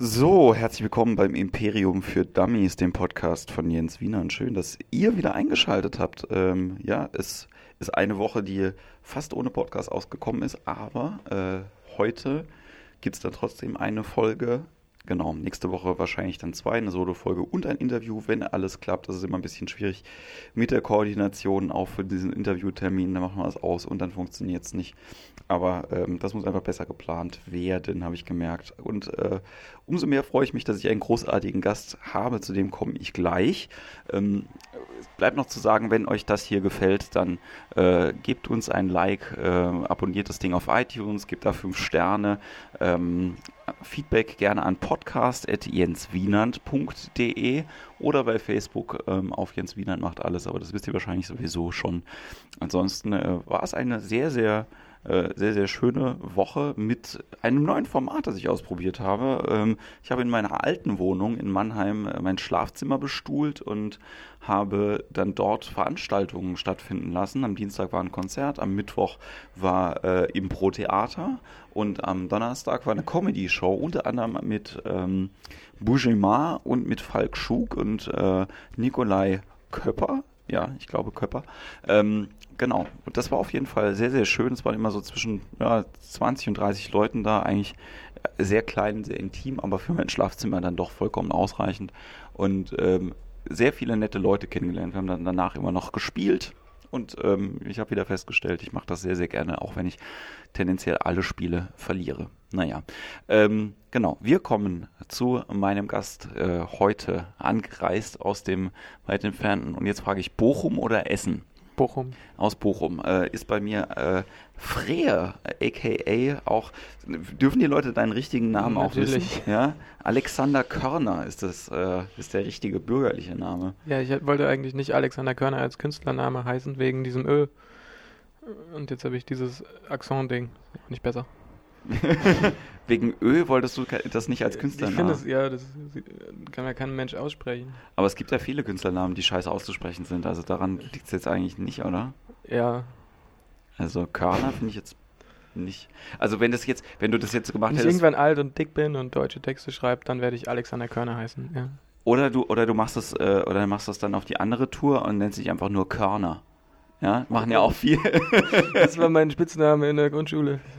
So, herzlich willkommen beim Imperium für Dummies, dem Podcast von Jens Wiener. Und schön, dass ihr wieder eingeschaltet habt. Ähm, ja, es ist eine Woche, die fast ohne Podcast ausgekommen ist, aber äh, heute gibt es dann trotzdem eine Folge Genau, nächste Woche wahrscheinlich dann zwei, eine Solo-Folge und ein Interview, wenn alles klappt. Das ist immer ein bisschen schwierig mit der Koordination, auch für diesen Interviewtermin. Da machen wir es aus und dann funktioniert es nicht. Aber ähm, das muss einfach besser geplant werden, habe ich gemerkt. Und äh, umso mehr freue ich mich, dass ich einen großartigen Gast habe. Zu dem komme ich gleich. Ähm, bleibt noch zu sagen, wenn euch das hier gefällt, dann äh, gebt uns ein Like, äh, abonniert das Ding auf iTunes, gebt da fünf Sterne. Ähm, Feedback gerne an podcast.jenswienand.de oder bei Facebook ähm, auf Jens Wienand macht alles, aber das wisst ihr wahrscheinlich sowieso schon. Ansonsten äh, war es eine sehr, sehr äh, sehr, sehr schöne Woche mit einem neuen Format, das ich ausprobiert habe. Ähm, ich habe in meiner alten Wohnung in Mannheim äh, mein Schlafzimmer bestuhlt und habe dann dort Veranstaltungen stattfinden lassen. Am Dienstag war ein Konzert, am Mittwoch war äh, Impro-Theater und am Donnerstag war eine Comedy-Show, unter anderem mit ähm, Bougema und mit Falk Schug und äh, Nikolai Köpper. Ja, ich glaube Köpper. Ähm, genau. Und das war auf jeden Fall sehr, sehr schön. Es waren immer so zwischen ja, 20 und 30 Leuten da. Eigentlich sehr klein, sehr intim, aber für mein Schlafzimmer dann doch vollkommen ausreichend. Und ähm, sehr viele nette Leute kennengelernt. Wir haben dann danach immer noch gespielt. Und ähm, ich habe wieder festgestellt, ich mache das sehr, sehr gerne, auch wenn ich tendenziell alle Spiele verliere. Naja, ähm, genau. Wir kommen zu meinem Gast äh, heute angereist aus dem weit entfernten. Und jetzt frage ich Bochum oder Essen? Bochum. Aus Bochum. Äh, ist bei mir äh, Freer, aka auch, dürfen die Leute deinen richtigen Namen Natürlich. auch wissen? Ja? Alexander Körner ist das, äh, ist der richtige bürgerliche Name. Ja, ich wollte eigentlich nicht Alexander Körner als Künstlername heißen, wegen diesem Ö. Und jetzt habe ich dieses Accent-Ding. Nicht besser. Wegen Ö wolltest du das nicht als Künstlernamen? Ich finde es, ja, das kann ja kein Mensch aussprechen. Aber es gibt ja viele Künstlernamen, die scheiße auszusprechen sind. Also daran liegt es jetzt eigentlich nicht, oder? Ja. Also Körner finde ich jetzt nicht. Also wenn das jetzt, wenn du das jetzt gemacht Wenn ich hättest. irgendwann alt und dick bin und deutsche Texte schreibe, dann werde ich Alexander Körner heißen. Ja. Oder du, oder du machst das, äh, oder machst das dann auf die andere Tour und nennst dich einfach nur Körner. Ja, machen ja auch viele. Das war mein Spitzname in der Grundschule.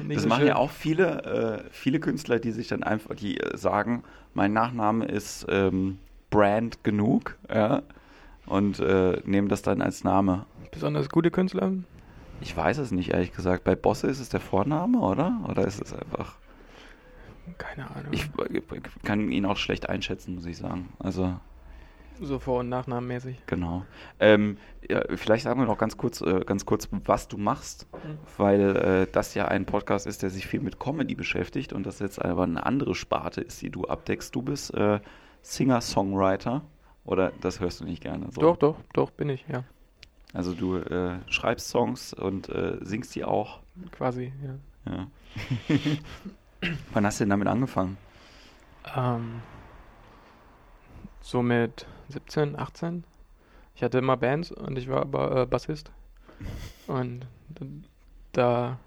Nicht Das so machen schön. ja auch viele, äh, viele Künstler, die sich dann einfach, die sagen, mein Nachname ist ähm, Brand genug, ja, und äh, nehmen das dann als Name. Besonders gute Künstler. Ich weiß es nicht, ehrlich gesagt. Bei Bosse ist es der Vorname, oder? Oder ist es einfach. Keine Ahnung. Ich äh, kann ihn auch schlecht einschätzen, muss ich sagen. Also, so Vor- und Nachnamenmäßig. genau. Ähm, ja, vielleicht sagen wir noch ganz kurz, äh, ganz kurz, was du machst, Mhm. weil äh, das ja ein Podcast ist, der sich viel mit Comedy beschäftigt und das jetzt aber eine andere Sparte ist, die du abdeckst. Du bist äh, Singer-Songwriter oder das hörst du nicht gerne? So. Doch, doch, doch, bin ich, ja. Also du äh, schreibst Songs und äh, singst die auch. Quasi, ja. Ja. Wann hast du denn damit angefangen? Ähm, so mit 17, 18. Ich hatte immer Bands und ich war aber äh, Bassist. Und da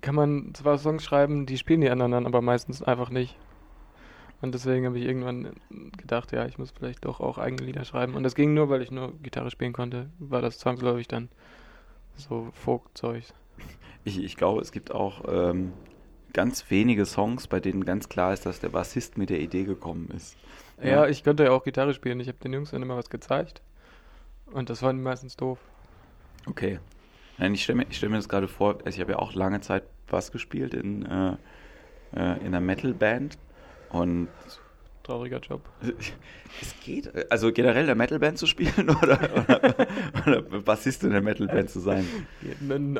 kann man zwar Songs schreiben, die spielen die anderen dann, aber meistens einfach nicht. Und deswegen habe ich irgendwann gedacht, ja, ich muss vielleicht doch auch eigene Lieder schreiben. Und das ging nur, weil ich nur Gitarre spielen konnte, war das zwangsläufig dann so Folk-Zeug. Ich, ich glaube, es gibt auch ähm, ganz wenige Songs, bei denen ganz klar ist, dass der Bassist mit der Idee gekommen ist. Ja, ich konnte ja auch Gitarre spielen. Ich habe den Jungs dann immer was gezeigt. Und das die meistens doof. Okay. Nein, ich stelle mir, ich stell mir das gerade vor, also ich habe ja auch lange Zeit Bass gespielt in, äh, äh, in einer Metal-Band und Trauriger Job. es geht, also generell der Metal-Band zu spielen oder, oder, oder Bassist in der Metal-Band zu sein.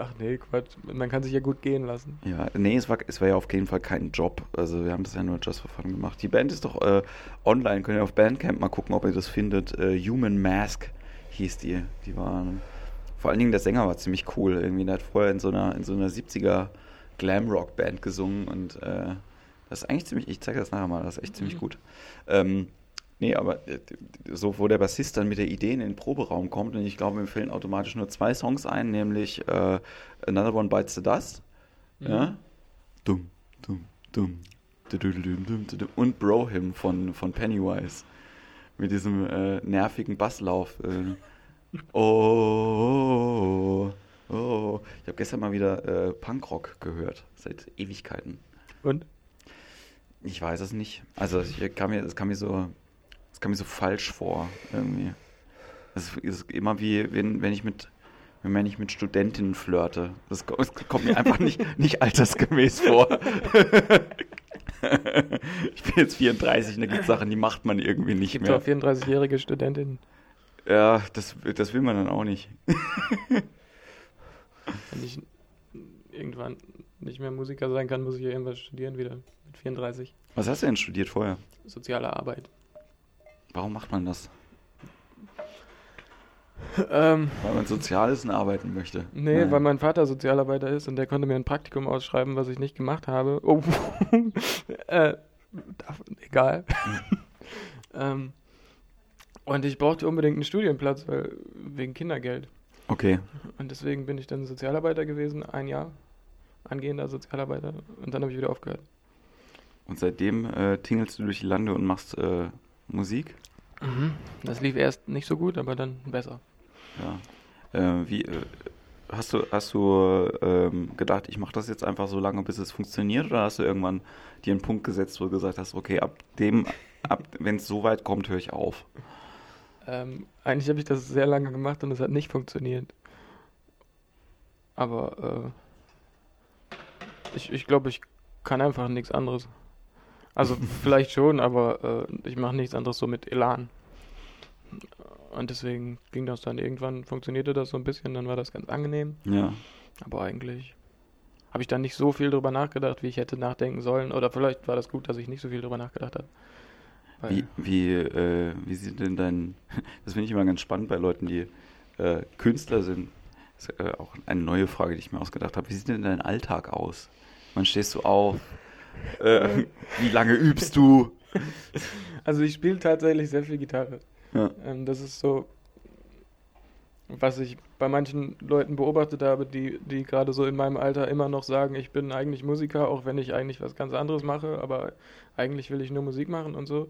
Ach nee, Quatsch. Man kann sich ja gut gehen lassen. Ja, nee, es war, es war ja auf jeden Fall kein Job. Also wir haben das ja nur just for fun gemacht. Die Band ist doch äh, online, könnt ihr auf Bandcamp mal gucken, ob ihr das findet. Äh, Human Mask hieß die. Die waren. Vor allen Dingen der Sänger war ziemlich cool. Irgendwie, der hat vorher in so einer, in so einer 70er Glamrock-Band gesungen und äh, das ist eigentlich ziemlich, ich zeige das nachher mal, das ist echt ziemlich Mhm. gut. Ähm, nee, aber äh, so, wo der Bassist dann mit der Idee in den Proberaum kommt und ich glaube, mir fällen automatisch nur zwei Songs ein, nämlich äh, Another One Bites the Dust. Ja? Dumm, dumm, dumm, Und Bro Him von, von Pennywise. Mit diesem äh, nervigen Basslauf. Äh. Oh, oh, oh. Ich habe gestern mal wieder äh, Punkrock gehört. Seit Ewigkeiten. Und? Ich weiß es nicht. Also ich kam mir, es kam mir so, es kam mir so falsch vor irgendwie. Es ist immer wie, wenn, wenn ich mit, wenn ich mit Studentinnen flirte. Das, das kommt mir einfach nicht, nicht altersgemäß vor. ich bin jetzt 34 und da gibt es Sachen, die macht man irgendwie nicht Gibt mehr. auch 34-jährige Studentinnen. Ja, das, das will man dann auch nicht. Wenn ich irgendwann nicht mehr Musiker sein kann, muss ich ja irgendwas studieren wieder mit 34. Was hast du denn studiert vorher? Soziale Arbeit. Warum macht man das? Ähm, Weil man Soziales arbeiten möchte. nee, Nein. weil mein Vater Sozialarbeiter ist und der konnte mir ein Praktikum ausschreiben, was ich nicht gemacht habe. Oh, äh, egal. ähm, und ich brauchte unbedingt einen Studienplatz, weil, wegen Kindergeld. Okay. Und deswegen bin ich dann Sozialarbeiter gewesen, ein Jahr. Angehender Sozialarbeiter. Und dann habe ich wieder aufgehört. Und seitdem äh, tingelst du durch die Lande und machst äh, Musik? Das lief erst nicht so gut, aber dann besser. Ja. Äh, wie, hast du, hast du ähm, gedacht, ich mache das jetzt einfach so lange, bis es funktioniert? Oder hast du irgendwann dir einen Punkt gesetzt, wo du gesagt hast, okay, ab dem, ab, wenn es so weit kommt, höre ich auf? Ähm, eigentlich habe ich das sehr lange gemacht und es hat nicht funktioniert. Aber äh, ich, ich glaube, ich kann einfach nichts anderes. Also vielleicht schon, aber äh, ich mache nichts anderes so mit Elan. Und deswegen ging das dann irgendwann, funktionierte das so ein bisschen, dann war das ganz angenehm. Ja. Aber eigentlich habe ich dann nicht so viel drüber nachgedacht, wie ich hätte nachdenken sollen. Oder vielleicht war das gut, dass ich nicht so viel drüber nachgedacht habe. Wie, wie, äh, wie sieht denn dein, das finde ich immer ganz spannend bei Leuten, die äh, Künstler sind. Das ist äh, auch eine neue Frage, die ich mir ausgedacht habe. Wie sieht denn dein Alltag aus? Wann stehst du auf? Äh, wie lange übst du? Also ich spiele tatsächlich sehr viel Gitarre. Ja. Ähm, das ist so, was ich bei manchen Leuten beobachtet habe, die, die gerade so in meinem Alter immer noch sagen, ich bin eigentlich Musiker, auch wenn ich eigentlich was ganz anderes mache, aber eigentlich will ich nur Musik machen und so.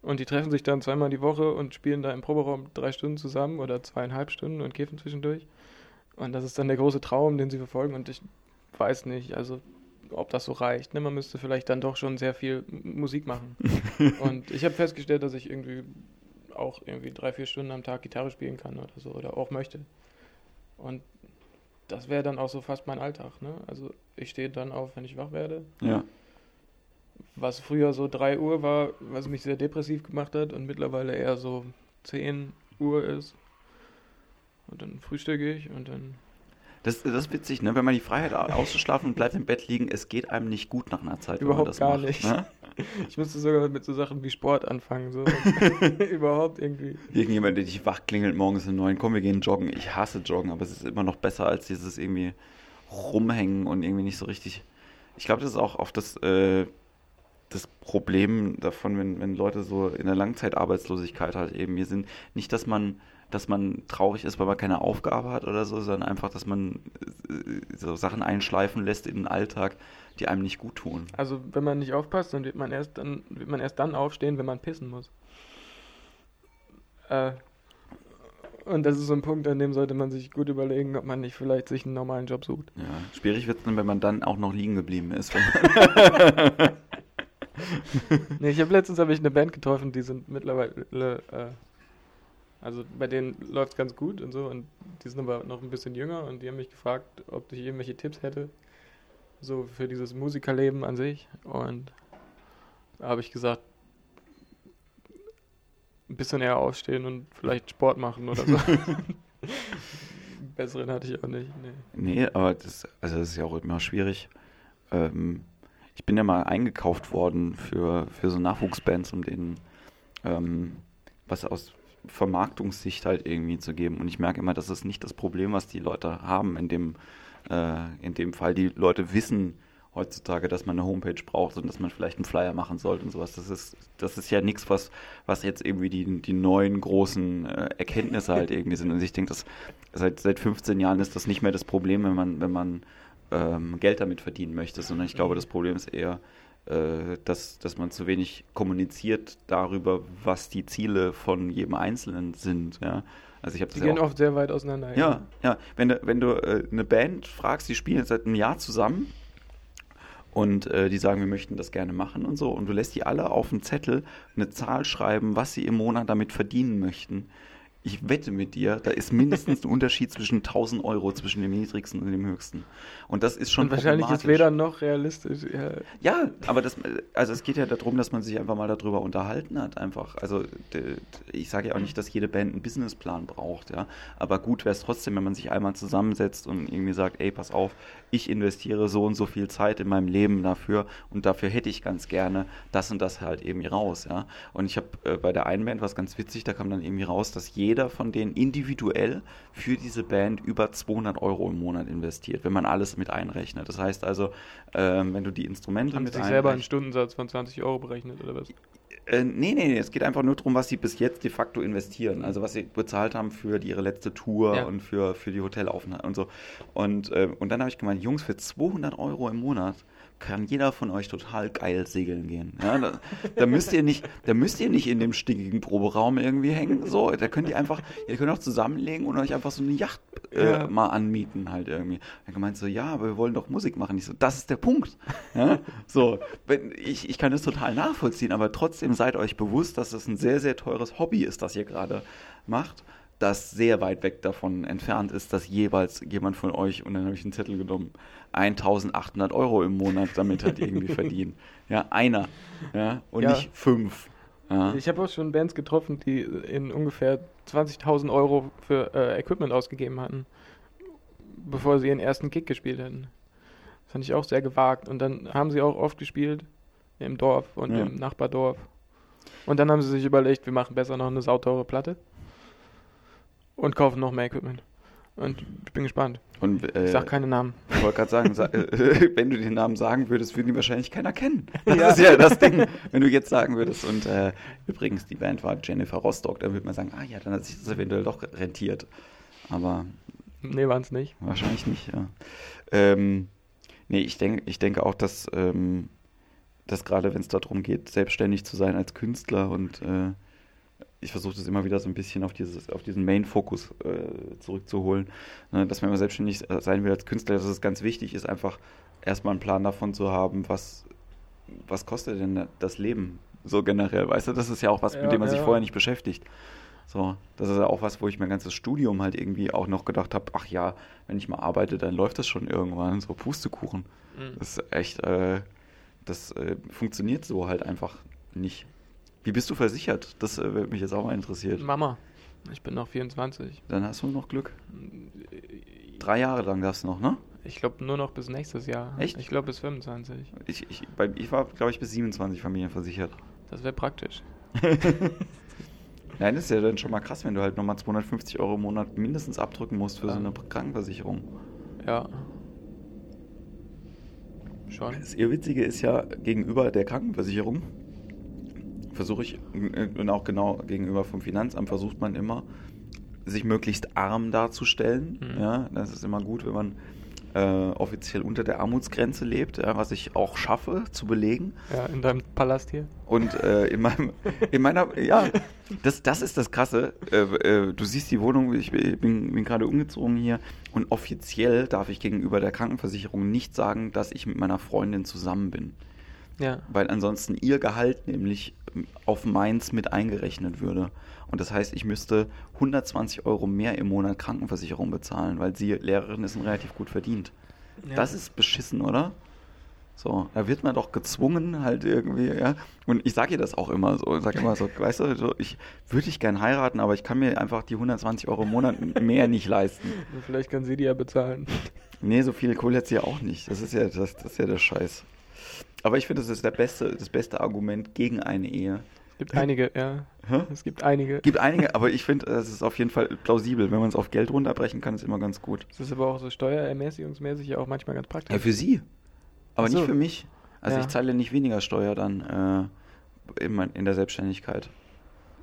Und die treffen sich dann zweimal die Woche und spielen da im Proberaum drei Stunden zusammen oder zweieinhalb Stunden und kiffen zwischendurch. Und das ist dann der große Traum, den sie verfolgen. Und ich weiß nicht, also ob das so reicht. Ne? Man müsste vielleicht dann doch schon sehr viel Musik machen. und ich habe festgestellt, dass ich irgendwie auch irgendwie drei, vier Stunden am Tag Gitarre spielen kann oder so oder auch möchte. Und das wäre dann auch so fast mein Alltag. Ne? Also ich stehe dann auf, wenn ich wach werde. Ja. Was früher so 3 Uhr war, was mich sehr depressiv gemacht hat und mittlerweile eher so 10 Uhr ist. Und dann frühstücke ich und dann. Das, das ist witzig, ne? wenn man die Freiheit hat, auszuschlafen und bleibt im Bett liegen, es geht einem nicht gut nach einer Zeit. wenn man Überhaupt das gar macht, nicht. Ne? Ich müsste sogar mit so Sachen wie Sport anfangen. So. Überhaupt irgendwie. Irgendjemand, der dich wach klingelt morgens um neun, komm, wir gehen joggen. Ich hasse joggen, aber es ist immer noch besser als dieses irgendwie rumhängen und irgendwie nicht so richtig. Ich glaube, das ist auch oft das, äh, das Problem davon, wenn, wenn Leute so in der Langzeitarbeitslosigkeit halt eben hier sind. Nicht, dass man, dass man traurig ist, weil man keine Aufgabe hat oder so, sondern einfach, dass man äh, so Sachen einschleifen lässt in den Alltag, die einem nicht gut tun. Also wenn man nicht aufpasst, dann wird man erst dann wird man erst dann aufstehen, wenn man pissen muss. Äh, und das ist so ein Punkt, an dem sollte man sich gut überlegen, ob man nicht vielleicht sich einen normalen Job sucht. Ja, schwierig wird es dann, wenn man dann auch noch liegen geblieben ist. Nee, ich habe letztens habe ich eine Band getroffen, die sind mittlerweile, äh, also bei denen läuft es ganz gut und so und die sind aber noch ein bisschen jünger und die haben mich gefragt, ob ich irgendwelche Tipps hätte, so für dieses Musikerleben an sich und da habe ich gesagt, ein bisschen eher aufstehen und vielleicht Sport machen oder so. Besseren hatte ich auch nicht. Nee. Nee, aber das, also das ist ja auch immer schwierig. Ähm, ich bin ja mal eingekauft worden für, für so Nachwuchsbands, um denen ähm, was aus Vermarktungssicht halt irgendwie zu geben. Und ich merke immer, das ist nicht das Problem, was die Leute haben in dem, äh, in dem Fall. Die Leute wissen heutzutage, dass man eine Homepage braucht und dass man vielleicht einen Flyer machen sollte und sowas. Das ist, das ist ja nichts, was, was jetzt irgendwie die, die neuen großen äh, Erkenntnisse halt irgendwie sind. Und ich denke, dass seit, seit 15 Jahren ist das nicht mehr das Problem, wenn man, wenn man ähm, Geld damit verdienen möchte, sondern ich glaube, das Problem ist eher, dass, dass man zu wenig kommuniziert darüber, was die Ziele von jedem Einzelnen sind. Ja? Also ich Die gehen oft sehr weit auseinander. ja, ja. Wenn du, wenn du äh, eine Band fragst, die spielen jetzt seit einem Jahr zusammen und äh, die sagen, wir möchten das gerne machen und so, und du lässt die alle auf einen Zettel eine Zahl schreiben, was sie im Monat damit verdienen möchten. Ich wette mit dir, da ist mindestens ein Unterschied zwischen 1000 Euro zwischen dem niedrigsten und dem höchsten. Und das ist schon Und wahrscheinlich ist weder noch realistisch. Ja. Ja, aber das, also es geht ja darum, dass man sich einfach mal darüber unterhalten hat, einfach. Also ich sage ja auch nicht, dass jede Band einen Businessplan braucht, ja. Aber gut wäre es trotzdem, wenn man sich einmal zusammensetzt und irgendwie sagt, ey, pass auf, ich investiere so und so viel Zeit in meinem Leben dafür und dafür hätte ich ganz gerne das und das halt irgendwie raus, ja. Und ich habe äh, bei der einen Band was ganz witzig, da kam dann irgendwie raus, dass jeder von denen individuell für diese Band über 200 Euro im Monat investiert, wenn man alles mit einrechnet. Das heißt also, ähm, wenn du die Instrumente Haben mit sich selber einen Stundensatz von 20 Euro berechnet oder was? äh, nee, nee, nee, es geht einfach nur darum, was sie bis jetzt de facto investieren. Also was sie bezahlt haben für die, ihre letzte Tour Ja. und für, für die Hotelaufenthalt und so. Und, äh, und dann habe ich gemeint, Jungs, für 200 Euro im Monat kann jeder von euch total geil segeln gehen. Ja, da, da müsst ihr nicht, da müsst ihr nicht in dem stinkigen Proberaum irgendwie hängen. So, da könnt ihr einfach, ihr könnt auch zusammenlegen und euch einfach so eine Yacht äh, Ja. mal anmieten halt irgendwie. Er gemeint so, ja, aber wir wollen doch Musik machen. Ich so, das ist der Punkt. Ja? So, wenn, ich, ich kann das total nachvollziehen, aber trotzdem seid euch bewusst, dass es ein sehr, sehr teures Hobby ist, das ihr gerade macht, das sehr weit weg davon entfernt ist, dass jeweils jemand von euch, und dann habe ich einen Zettel genommen, 1800 Euro im Monat damit hat irgendwie verdient. Ja, einer. Ja, und Ja. nicht fünf. Ja. Ich habe auch schon Bands getroffen, die in ungefähr 20.000 Euro für äh, Equipment ausgegeben hatten, bevor sie ihren ersten Kick gespielt hätten. Das fand ich auch sehr gewagt. Und dann haben sie auch oft gespielt im Dorf und Ja. im Nachbardorf. Und dann haben sie sich überlegt, wir machen besser noch eine sauteure Platte und kaufen noch mehr Equipment. Und ich bin gespannt. Und, äh, Ich sag keine Namen. Ich wollte gerade sagen, sa äh, wenn du den Namen sagen würdest, würde ihn wahrscheinlich keiner kennen. Das ist ja das Ding. Wenn du jetzt sagen würdest, und äh, übrigens, die Band war Jennifer Rostock, dann würde man sagen, ah ja, dann hat sich das eventuell doch rentiert. Aber Nee, waren es nicht. wahrscheinlich nicht, ja. Ähm, nee, ich, denk, ich denke auch, dass, ähm, dass gerade wenn es darum geht, selbstständig zu sein als Künstler und äh, ich versuche das immer wieder so ein bisschen auf, dieses, auf diesen Main-Fokus äh, zurückzuholen, ne, dass man selbstständig äh, sein will als Künstler, dass es ganz wichtig ist, einfach erstmal einen Plan davon zu haben, was, was kostet denn das Leben so generell, weißt du, das ist ja auch was, Ja, mit dem man sich ja. vorher nicht beschäftigt. So, das ist ja auch was, wo ich mein ganzes Studium halt irgendwie auch noch gedacht habe, ach ja, wenn ich mal arbeite, dann läuft das schon irgendwann, so Pustekuchen. Mhm. Das ist echt, äh, das äh, funktioniert so halt einfach nicht. Wie bist du versichert? Das äh, würde mich jetzt auch mal interessiert. Mama, ich bin noch 24. Dann hast du noch Glück. Drei Jahre lang darfst du noch, ne? Ich glaube nur noch bis nächstes Jahr. Echt? Ich glaube bis 25. Ich, ich, bei, ich war, glaube ich, bis 27 familienversichert. Das wäre praktisch. Nein, das ist ja dann schon mal krass, wenn du halt nochmal 250 Euro im Monat mindestens abdrücken musst für so Ja. eine Krankenversicherung. Ja. Schon. Das Irrwitzige ist ja, gegenüber der Krankenversicherung versuche ich, äh, und auch genau gegenüber vom Finanzamt versucht man immer, sich möglichst arm darzustellen. Mhm. Ja, das ist immer gut, wenn man äh, offiziell unter der Armutsgrenze lebt, ja, was ich auch schaffe zu belegen. Ja, in deinem Palast hier. Und äh, in meinem, in meiner, ja, das, das ist das Krasse. Äh, äh, du siehst die Wohnung, ich bin, bin gerade umgezogen hier und offiziell darf ich gegenüber der Krankenversicherung nicht sagen, dass ich mit meiner Freundin zusammen bin. Ja. Weil ansonsten ihr Gehalt nämlich auf meins mit eingerechnet würde. Und das heißt, ich müsste 120 Euro mehr im Monat Krankenversicherung bezahlen, weil sie Lehrerin ist und relativ gut verdient. ja. Das ist beschissen, oder? So, da wird man doch gezwungen, halt irgendwie, ja. Und ich sage ihr das auch immer so. Ich sage immer so, weißt du, so, ich würde dich gern heiraten, aber ich kann mir einfach die 120 Euro im Monat mehr nicht leisten. Vielleicht kann sie die ja bezahlen. Nee, so viel Kohle hat sie ja auch nicht. Das ist ja, das, das ist ja der Scheiß. Aber ich finde, das ist der beste, das beste Argument gegen eine Ehe. Es gibt einige, ja. Hä? Es gibt einige. Gibt einige, aber ich finde, das ist auf jeden Fall plausibel. Wenn man es auf Geld runterbrechen kann, ist immer ganz gut. Es ist aber auch so steuerermäßigungsmäßig ja auch manchmal ganz praktisch. Ja, für sie. Aber so. nicht für mich. Also Ja. ich zahle nicht weniger Steuer dann äh, in, in der Selbstständigkeit.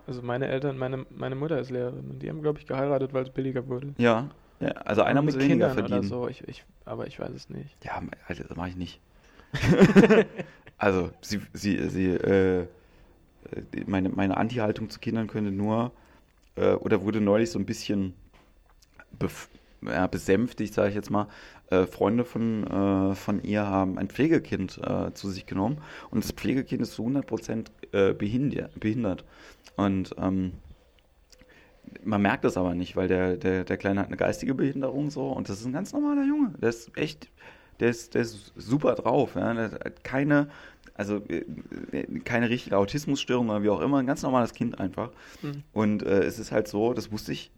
Also meine Eltern, meine, meine Mutter ist Lehrerin und die haben, glaube ich, geheiratet, weil es billiger wurde. Ja. ja also einer Und muss weniger Kindern verdienen. Oder so. Ich, ich, aber ich weiß es nicht. Ja, Alter, das mache ich nicht. Also, sie, sie, sie, äh, meine, meine Anti-Haltung zu Kindern könnte nur, äh, oder wurde neulich so ein bisschen ja, besänftigt, sage ich jetzt mal. Äh, Freunde von, äh, von ihr haben ein Pflegekind äh, zu sich genommen und das Pflegekind ist zu 100% äh, behindert, behindert. Und ähm, man merkt das aber nicht, weil der, der, der Kleine hat eine geistige Behinderung so und das ist ein ganz normaler Junge. Der ist echt, der ist, der ist super drauf. Ja? Der hat keine, also äh, keine richtige Autismusstörung oder wie auch immer, ein ganz normales Kind einfach. Mhm. Und äh, es ist halt so, das wusste ich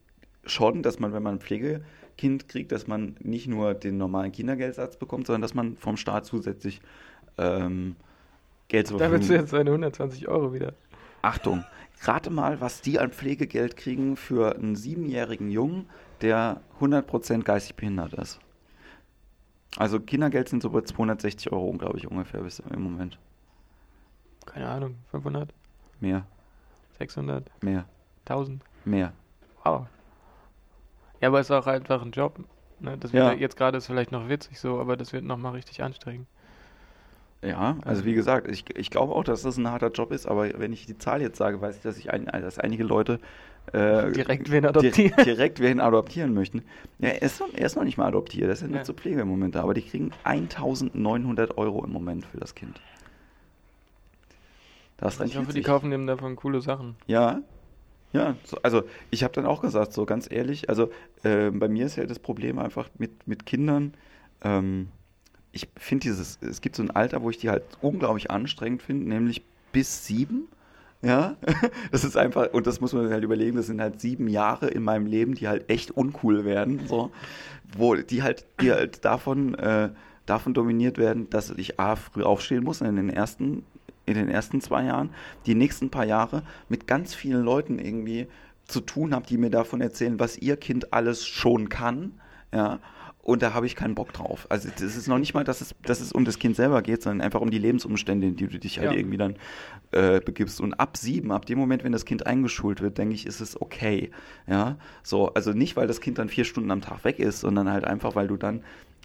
schon, dass man, wenn man ein Pflegekind kriegt, dass man nicht nur den normalen Kindergeldsatz bekommt, sondern dass man vom Staat zusätzlich ähm, Geld zur. Da willst du jetzt seine 120 Euro wieder. Achtung, rate mal, was die an Pflegegeld kriegen für einen siebenjährigen Jungen, der 100% geistig behindert ist. Also Kindergeld sind so bei 260 Euro, glaube ich, ungefähr bis im Moment. Keine Ahnung, 500? Mehr. 600? Mehr. 1000? Mehr. Wow. Ja, aber es ist auch einfach ein Job. Ne? Das wird ja. jetzt gerade ist vielleicht noch witzig so, aber das wird nochmal richtig anstrengend. Ja, also wie gesagt, ich, ich glaube auch, dass das ein harter Job ist, aber wenn ich die Zahl jetzt sage, weiß ich, dass ich ein, dass einige Leute äh, direkt wen adoptieren. direkt wen adoptieren möchten. Ja, er ist, noch, er ist noch nicht mal adoptiert, er ist ja nur ja. zur Pflege im Moment da, aber die kriegen 1900 Euro im Moment für das Kind. Das ich hoffe, die kaufen dem davon coole Sachen. Ja, ja, so, also ich habe dann auch gesagt, so ganz ehrlich, also äh, bei mir ist ja das Problem einfach mit, mit Kindern, ähm, ich finde dieses, es gibt so ein Alter, wo ich die halt unglaublich anstrengend finde, nämlich bis sieben. Ja, das ist einfach, und das muss man halt überlegen, das sind halt sieben Jahre in meinem Leben, die halt echt uncool werden, so, wo die halt, die halt davon, äh, davon dominiert werden, dass ich A, früh aufstehen muss in den ersten, in den ersten zwei Jahren, die nächsten paar Jahre mit ganz vielen Leuten irgendwie zu tun habe, die mir davon erzählen, was ihr Kind alles schon kann, ja, und da habe ich keinen Bock drauf. Also das ist noch nicht mal, dass es, dass es um das Kind selber geht, sondern einfach um die Lebensumstände, in die du dich halt ja. irgendwie dann äh, begibst. Und ab sieben, ab dem Moment, wenn das Kind eingeschult wird, denke ich, ist es okay. Ja, so, also nicht, weil das Kind dann vier Stunden am Tag weg ist, sondern halt einfach, weil du dann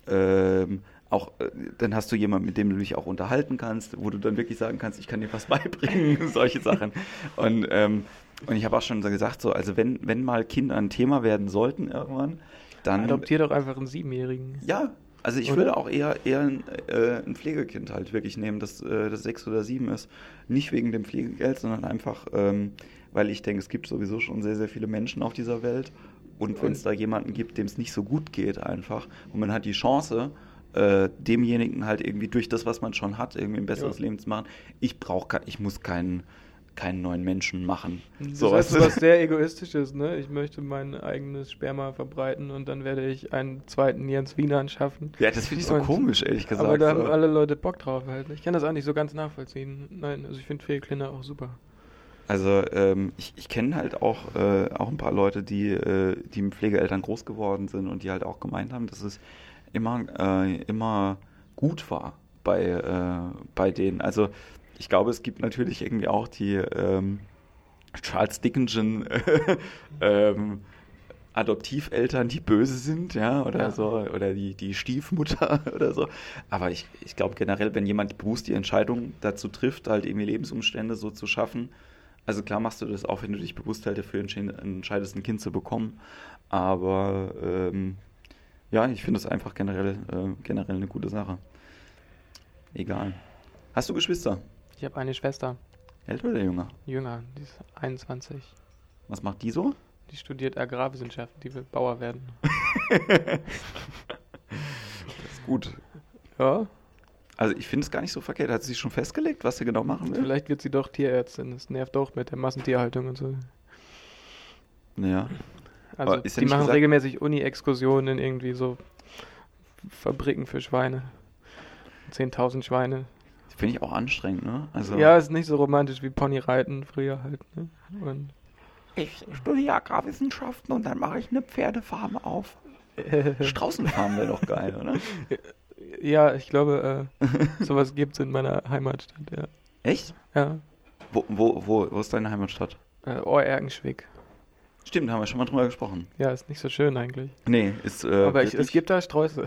ähm, auch, äh, dann hast du jemanden, mit dem du dich auch unterhalten kannst, wo du dann wirklich sagen kannst, ich kann dir was beibringen, solche Sachen. Und, ähm, und ich habe auch schon gesagt, so, also wenn, wenn mal Kinder ein Thema werden sollten irgendwann, dann. Adoptier doch einfach einen Siebenjährigen. Ja, also ich oder? würde auch eher, eher ein, äh, ein, Pflegekind halt wirklich nehmen, das, äh, das sechs oder sieben ist. Nicht wegen dem Pflegegeld, sondern einfach, ähm, weil ich denke, es gibt sowieso schon sehr, sehr viele Menschen auf dieser Welt. Und wenn es da jemanden gibt, dem es nicht so gut geht einfach, und man hat die Chance, äh, demjenigen halt irgendwie durch das, was man schon hat, irgendwie ein besseres ja. Leben zu machen. Ich brauche, ich muss keinen keinen neuen Menschen machen. Das so, heißt, was sehr egoistisches, ne? Ich möchte mein eigenes Sperma verbreiten und dann werde ich einen zweiten Jens Wiener schaffen. Ja, das finde ich so und, komisch, ehrlich gesagt. Aber da haben alle Leute Bock drauf halt. Ich kann das auch nicht so ganz nachvollziehen. Nein, also ich finde Fehlkinder auch super. Also ähm, ich, ich kenne halt auch, äh, auch ein paar Leute, die, äh, die mit Pflegeeltern groß geworden sind und die halt auch gemeint haben, dass es immer, äh, immer gut war bei, äh, bei denen. Also ich glaube, es gibt natürlich irgendwie auch die ähm, Charles Dickinson ähm, Adoptiveltern, die böse sind, ja, oder ja. so, oder die, die Stiefmutter oder so. Aber ich, ich glaube generell, wenn jemand bewusst die Entscheidung dazu trifft, halt irgendwie Lebensumstände so zu schaffen, also klar machst du das auch, wenn du dich bewusst halt dafür entscheidest, ein Kind zu bekommen. Aber ähm, ja, ich finde es einfach generell, äh, generell eine gute Sache. Egal. Hast du Geschwister? Ich habe eine Schwester. Älter oder jünger? Jünger, die ist 21. Was macht die so? Die studiert Agrarwissenschaften, die will Bauer werden. das ist gut. Ja. Also ich finde es gar nicht so verkehrt. Hat sie sich schon festgelegt, was sie genau machen will? Vielleicht wird sie doch Tierärztin. Das nervt doch mit der Massentierhaltung und so. Ja. Also die machen gesagt? regelmäßig Uni-Exkursionen in irgendwie so Fabriken für Schweine. 10.000 Schweine. Finde ich auch anstrengend, ne? Also ja, ist nicht so romantisch wie Ponyreiten früher halt, ne? Und ich studiere Agrarwissenschaften und dann mache ich eine Pferdefarm auf. Straußenfarm wäre doch geil, oder? Ja, ich glaube, äh, sowas gibt es in meiner Heimatstadt, ja. Echt? Ja. Wo, wo, wo, wo ist deine Heimatstadt? Äh, Ohrerkenschwick. Stimmt, haben wir schon mal drüber gesprochen. Ja, ist nicht so schön eigentlich. Nee, ist. Äh, Aber ich, es gibt da Sträuße.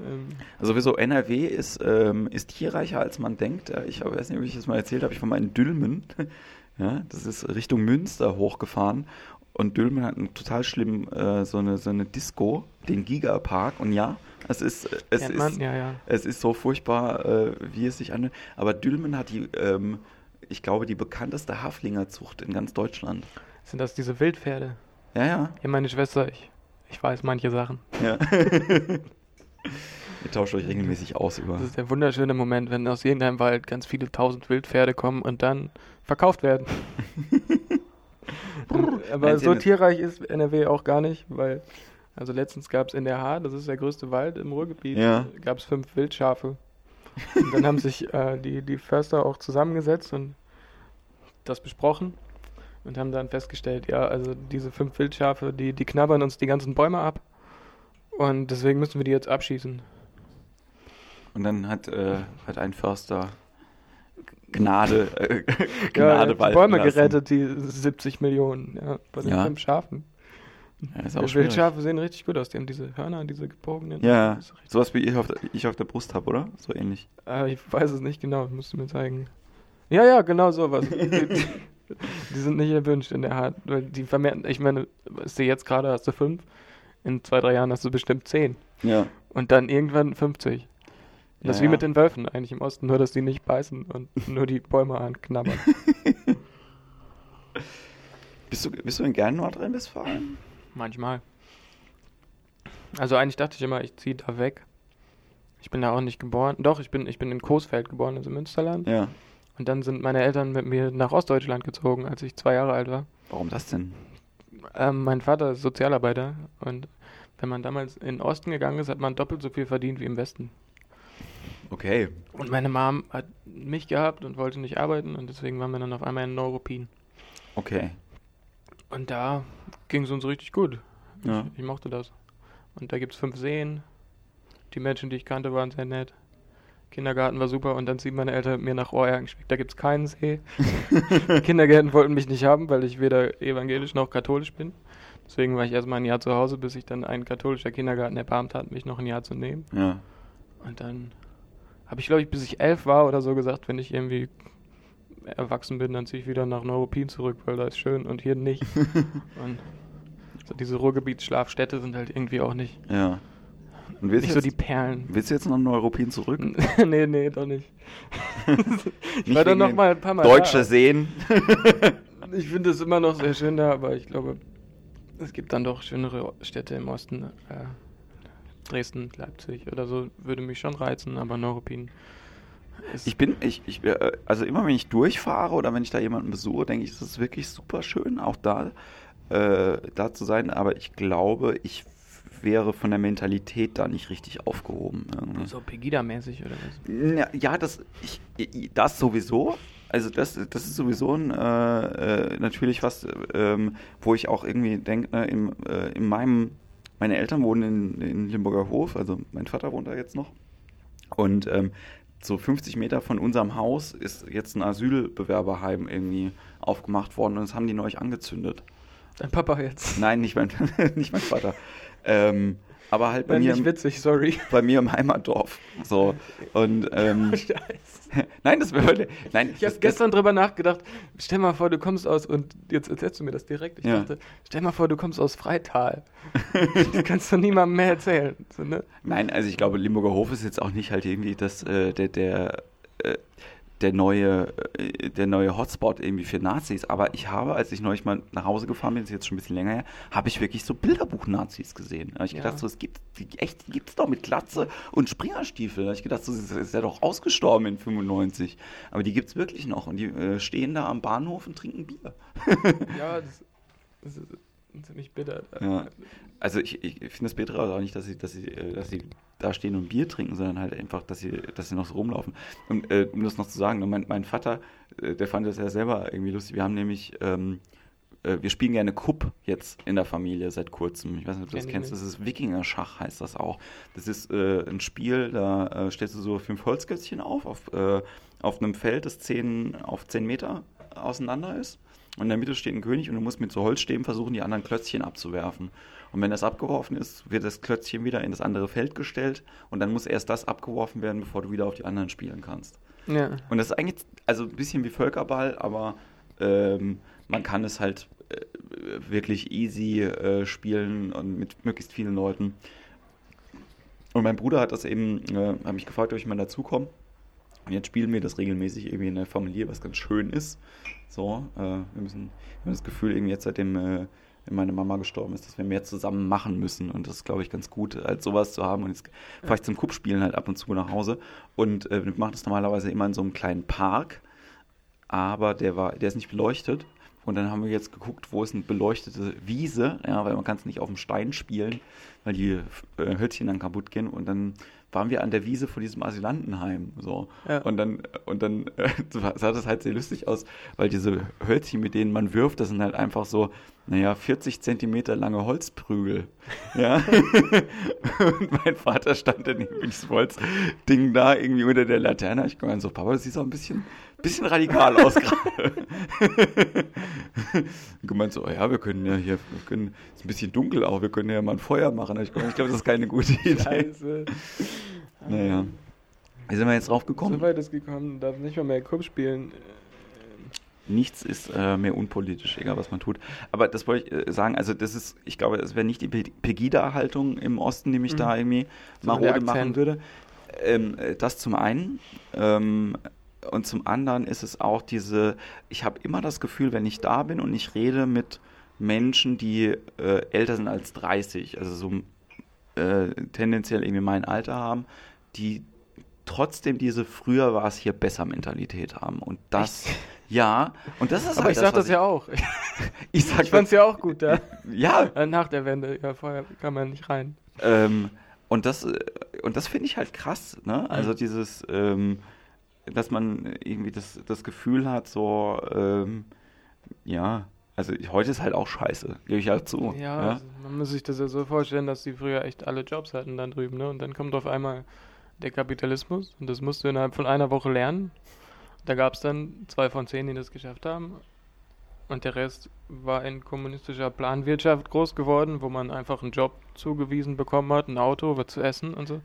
Ähm, Also sowieso NRW ist, ähm, ist tierreicher, als man denkt. Ich weiß nicht, ob ich das mal erzählt habe. Ich war mal in Dülmen. Ja, das ist Richtung Münster hochgefahren. Und Dülmen hat einen total schlimm äh, so, eine, so eine Disco, den Gigapark. Und ja, es ist, es kennt man? ist, Ja, ja. es ist so furchtbar, äh, wie es sich anhört. Aber Dülmen hat die, ähm, ich glaube, die bekannteste Haflingerzucht in ganz Deutschland. Sind das diese Wildpferde? Ja, ja. Ja, meine Schwester, ich, ich weiß manche Sachen. ja. Ihr tauscht euch regelmäßig aus über. Das ist der wunderschöne Moment, wenn aus irgendeinem Wald ganz viele tausend Wildpferde kommen und dann verkauft werden. Aber so tierreich ist NRW auch gar nicht, weil, also letztens gab es in der Haar, das ist der größte Wald im Ruhrgebiet, Ja. gab es fünf Wildschafe. Und dann haben sich äh, die, die Förster auch zusammengesetzt und das besprochen und haben dann festgestellt, ja, also diese fünf Wildschafe, die, die knabbern uns die ganzen Bäume ab und deswegen müssen wir die jetzt abschießen. Und dann hat, äh, hat ein Förster Gnade, äh, Ja, Gnade die walten Bäume lassen. gerettet, die 70 Millionen, ja, bei den Ja. fünf Schafen. Ja, ist Die auch schwierig. Wildschafe sehen richtig gut aus, die haben diese Hörner, diese gebogenen. Ja, sowas wie ich auf der, ich auf der Brust habe, oder? So ähnlich. Äh, ich weiß es nicht genau, musst du mir zeigen. Ja, ja, genau sowas. die, die, die sind nicht erwünscht in der Art, weil die vermehren, ich meine, ist du jetzt gerade, hast du fünf, in zwei, drei Jahren hast du bestimmt zehn. Ja. Und dann irgendwann 50. Und das ist Ja, wie mit den Wölfen eigentlich im Osten, nur dass die nicht beißen und nur die Bäume anknabbern. Bist du, bist du in gern Nordrhein-Westfalen? Manchmal. Also eigentlich dachte ich immer, ich ziehe da weg. Ich bin da auch nicht geboren. Doch, ich bin, ich bin in Coesfeld geboren, also Münsterland. Ja. Und dann sind meine Eltern mit mir nach Ostdeutschland gezogen, als ich zwei Jahre alt war. Warum das denn? Ähm, mein Vater ist Sozialarbeiter und wenn man damals in den Osten gegangen ist, hat man doppelt so viel verdient wie im Westen. Okay. Und meine Mom hat mich gehabt und wollte nicht arbeiten und deswegen waren wir dann auf einmal in Neuruppin. Okay. Und da ging es uns richtig gut. Ja. Ich, ich mochte das. Und da gibt es fünf Seen. Die Menschen, die ich kannte, waren sehr nett. Kindergarten war super und dann ziehen meine Eltern mit mir nach Ohrerkenschwick. Da gibt es keinen See. Kindergärten wollten mich nicht haben, weil ich weder evangelisch noch katholisch bin. Deswegen war ich erstmal ein Jahr zu Hause, bis sich dann ein katholischer Kindergarten erbarmt hat, mich noch ein Jahr zu nehmen. Ja. Und dann habe ich, glaube ich, bis ich elf war oder so gesagt, wenn ich irgendwie erwachsen bin, dann ziehe ich wieder nach Neuruppin zurück, weil da ist schön und hier nicht. und so diese Ruhrgebietsschlafstädte sind halt irgendwie auch nicht, Ja. Und willst, nicht du so die jetzt, Perlen. willst du jetzt noch in Neuruppin zurück? nee, nee, doch nicht. ich Nicht war wegen noch mal ein paar Mal Deutsche da. Seen. Ich finde es immer noch sehr schön da, aber ich glaube, es gibt dann doch schönere Städte im Osten. Äh, Dresden, Leipzig oder so würde mich schon reizen, aber Neuruppin ist Ich bin, ich, ich, äh, also immer wenn ich durchfahre oder wenn ich da jemanden besuche, denke ich, es ist wirklich super schön, auch da, äh, da zu sein. Aber ich glaube, ich wäre von der Mentalität da nicht richtig aufgehoben. irgendwie. so Pegida-mäßig oder was? Ja, das, ich, ich- das sowieso. Also das, das ist sowieso ein, äh, äh, natürlich was, ähm, wo ich auch irgendwie denke, ne, in, äh, in meinem, meine Eltern wohnen in, in Limburger Hof, also mein Vater wohnt da jetzt noch. Und ähm, so 50 Meter von unserem Haus ist jetzt ein Asylbewerberheim irgendwie aufgemacht worden und das haben die neulich angezündet. Dein Papa jetzt. Nein, nicht mein, nicht mein Vater. Ähm, aber halt bei Nein, mir, nicht im, witzig, sorry. bei mir im Heimatdorf. So. Und ähm, nein, das wäre nein, Ich das, habe gestern drüber nachgedacht, stell mal vor, du kommst aus, und jetzt erzählst du mir das direkt. Ich Ja. dachte, stell mal vor, du kommst aus Freital. das kannst du niemandem mehr erzählen. So, ne? Das, nein, also ich glaube, Limburger Hof ist jetzt auch nicht halt irgendwie das äh, der der äh, der neue äh, der neue Hotspot irgendwie für Nazis, aber ich habe, als ich neulich mal nach Hause gefahren bin, das ist jetzt schon ein bisschen länger her, habe ich wirklich so Bilderbuch-Nazis gesehen. Da habe ich Ja. gedacht, so, es gibt die echt, die gibt's doch mit Glatze und Springerstiefel. Da habe ich gedacht, so, das ist ja doch ausgestorben in 95. Aber die gibt's wirklich noch und die äh, stehen da am Bahnhof und trinken Bier. Ja, das, das ist ziemlich bitter. Ja. Also ich, ich finde das Bittere auch nicht, dass sie, dass sie, äh, dass sie da stehen und Bier trinken, sondern halt einfach, dass sie, dass sie noch so rumlaufen. Und äh, um das noch zu sagen, ne, mein, mein Vater, äh, der fand das ja selber irgendwie lustig. Wir haben nämlich, ähm, äh, wir spielen gerne Kupp jetzt in der Familie seit kurzem. Ich weiß nicht, ob du das kennst. Das ist Wikinger-Schach, heißt das auch. Das ist äh, ein Spiel, da äh, stellst du so fünf Holzklötzchen auf, auf, auf einem Feld, das zehn, auf zehn Meter auseinander ist. Und in der Mitte steht ein König und du musst mit so Holzstäben versuchen, die anderen Klötzchen abzuwerfen. Und wenn das abgeworfen ist, wird das Klötzchen wieder in das andere Feld gestellt und dann muss erst das abgeworfen werden, bevor du wieder auf die anderen spielen kannst. Ja. Und das ist eigentlich also ein bisschen wie Völkerball, aber ähm, man kann es halt äh, wirklich easy äh, spielen und mit möglichst vielen Leuten. Und mein Bruder hat das eben, äh, hat mich gefragt, ob ich mal dazukomme. Und jetzt spielen wir das regelmäßig irgendwie in der Familie, was ganz schön ist. So, äh, wir müssen, wir haben das Gefühl, irgendwie jetzt seitdem äh, meine Mama gestorben ist, dass wir mehr zusammen machen müssen. Und das ist, glaube ich, ganz gut, als sowas zu haben. Und jetzt fahre ich zum Kuppspielen halt ab und zu nach Hause. Und äh, wir machen das normalerweise immer in so einem kleinen Park. Aber der war, der ist nicht beleuchtet. Und dann haben wir jetzt geguckt, wo ist eine beleuchtete Wiese, ja, weil man kann es nicht auf dem Stein spielen, weil die äh, Hölzchen dann kaputt gehen. Und dann waren wir an der Wiese vor diesem Asylantenheim. So. Ja. Und dann, und dann äh, sah das halt sehr lustig aus, weil diese Hölzchen, mit denen man wirft, das sind halt einfach so, naja, 40 Zentimeter lange Holzprügel. Ja. und mein Vater stand dann irgendwie dieses Holzding da irgendwie unter der Laterne. Ich komme so, Papa, das sieht so ein bisschen, bisschen radikal aus gerade. gemeint so, oh ja, wir können ja hier, wir können, ist ein bisschen dunkel auch, wir können ja mal ein Feuer machen. Ich, glaube, das ist keine gute Idee. Scheiße. Naja. Wie sind wir jetzt drauf gekommen? So weit ist gekommen, darf nicht mal mehr Cup spielen. Nichts ist äh, mehr unpolitisch, egal was man tut. Aber das wollte ich äh, sagen, also das ist, ich glaube, das wäre nicht die Pe- Pegida-Haltung im Osten, die mich Mhm. da irgendwie der marode machen würde. Ähm, äh, das zum einen. Ähm, und zum anderen ist es auch diese, ich habe immer das Gefühl, wenn ich da bin und ich rede mit Menschen, die äh, älter sind als 30, also so äh, tendenziell irgendwie mein Alter haben, die trotzdem diese früher war es hier besser Mentalität haben. Und das, ja, und das ist Aber halt ich sag das ja auch. Ich sag Ich fand's ja auch gut da. ja, Äh, Nach der Wende, ja, vorher kann man nicht rein. ähm, und das, äh, und das finde ich halt krass, ne? Also dieses, ähm, dass man irgendwie das, das Gefühl hat, so, ähm, ja, also ich- heute ist halt auch scheiße, gebe ich halt zu. Ja, Also man muss sich das ja so vorstellen, dass die früher echt alle Jobs hatten dann drüben, ne? Und dann kommt auf einmal der Kapitalismus und das musst du innerhalb von einer Woche lernen. Da gab es dann zwei von zehn, die das geschafft haben. Und der Rest war in kommunistischer Planwirtschaft groß geworden, wo man einfach einen Job zugewiesen bekommen hat, ein Auto, was zu essen und so.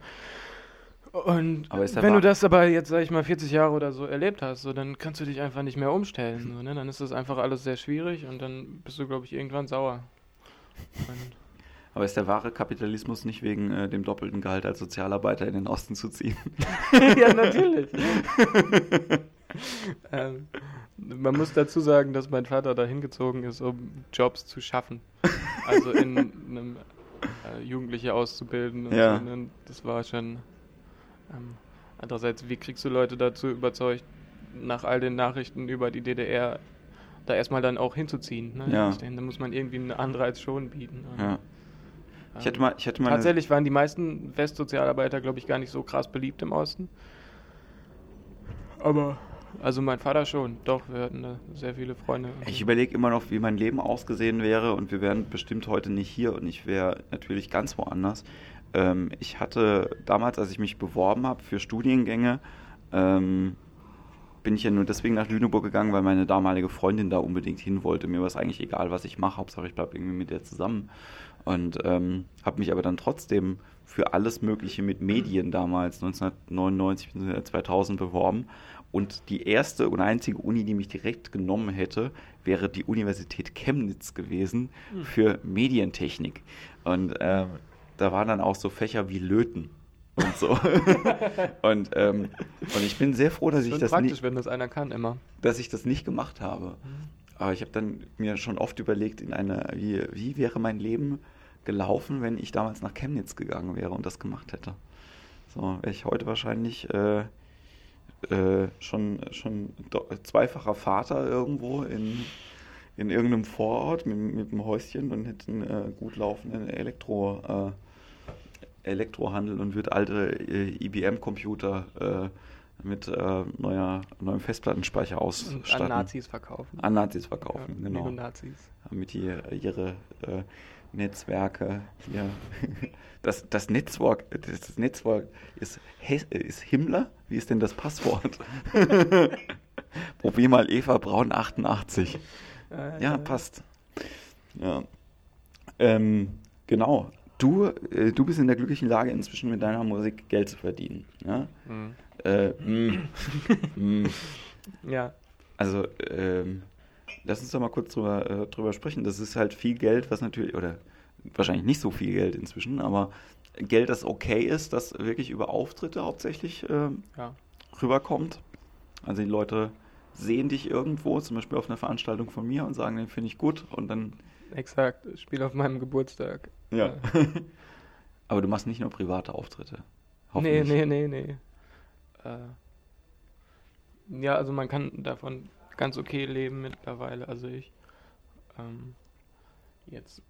Und wenn du das aber jetzt, sag ich mal, 40 Jahre oder so erlebt hast, so, dann kannst du dich einfach nicht mehr umstellen. So, ne? Dann ist das einfach alles sehr schwierig und dann bist du, glaube ich, irgendwann sauer. Und Aber ist der wahre Kapitalismus nicht wegen äh, dem doppelten Gehalt als Sozialarbeiter in den Osten zu ziehen? ja, natürlich. ähm, man muss dazu sagen, dass mein Vater da hingezogen ist, um Jobs zu schaffen. Also in einem äh, Jugendliche auszubilden. Und Ja. so, ne? Das war schon. Ähm, andererseits, wie kriegst du Leute dazu überzeugt, nach all den Nachrichten über die DDR da erstmal dann auch hinzuziehen? Ne? Ja. Da muss man irgendwie einen Anreiz schon bieten. Und, Ja. Ich hätte ähm, mal, ich hätte mal Tatsächlich waren die meisten Westsozialarbeiter, glaube ich, gar nicht so krass beliebt im Osten. Aber, also mein Vater schon. Doch, wir hatten da sehr viele Freunde. Ich überlege immer noch, wie mein Leben ausgesehen wäre und wir wären bestimmt heute nicht hier und ich wäre natürlich ganz woanders. Ähm, ich hatte damals, als ich mich beworben habe für Studiengänge, ähm, bin ich ja nur deswegen nach Lüneburg gegangen, weil meine damalige Freundin da unbedingt hin wollte. Mir war es eigentlich egal, was ich mache, Hauptsache ich bleibe irgendwie mit der zusammen. Und ähm, habe mich aber dann trotzdem für alles Mögliche mit Medien damals 1999 bzw. 2000 beworben. Und die erste und einzige Uni, die mich direkt genommen hätte, wäre die Universität Chemnitz gewesen für Medientechnik. Und ähm, da waren dann auch so Fächer wie Löten und so. und, ähm, und ich bin sehr froh, dass ich, Schon das praktisch, nicht, wenn das einer kann, immer. dass ich das nicht gemacht habe. Aber ich habe dann mir schon oft überlegt, in einer, wie, wie wäre mein Leben gelaufen, wenn ich damals nach Chemnitz gegangen wäre und das gemacht hätte. So, wäre ich heute wahrscheinlich äh, äh, schon, schon zweifacher Vater irgendwo in, in irgendeinem Vorort mit, mit einem Häuschen und hätte einen äh, gut laufenden Elektro, äh, Elektrohandel und würde alte IBM-Computer äh, mit äh, neuer, neuem Festplattenspeicher Und ausstatten. an Nazis verkaufen. An Nazis verkaufen, Ja, genau. Nazis. Damit die ihre Netzwerke hier. Das, das Netzwerk, das Netzwerk ist, ist Himmler? Wie ist denn das Passwort? Probier mal Eva Braun 88. Äh, Ja, passt. Ja. Ähm, Genau. Du, äh, du bist in der glücklichen Lage, inzwischen mit deiner Musik Geld zu verdienen. Ja. Mhm. Äh, mm, mm. Ja. Also, ähm, lass uns doch mal kurz drüber, äh, drüber sprechen. Das ist halt viel Geld, was natürlich, oder wahrscheinlich nicht so viel Geld inzwischen, aber Geld, das okay ist, das wirklich über Auftritte hauptsächlich ähm, Ja. rüberkommt. Also die Leute sehen dich irgendwo, zum Beispiel auf einer Veranstaltung von mir und sagen, den finde ich gut und dann, Exakt. Spiel auf meinem Geburtstag. ja. aber du machst nicht nur private Auftritte. Nee, nee, nee, nee. Äh, ja, also man kann davon ganz okay leben mittlerweile. Also ich ähm, jetzt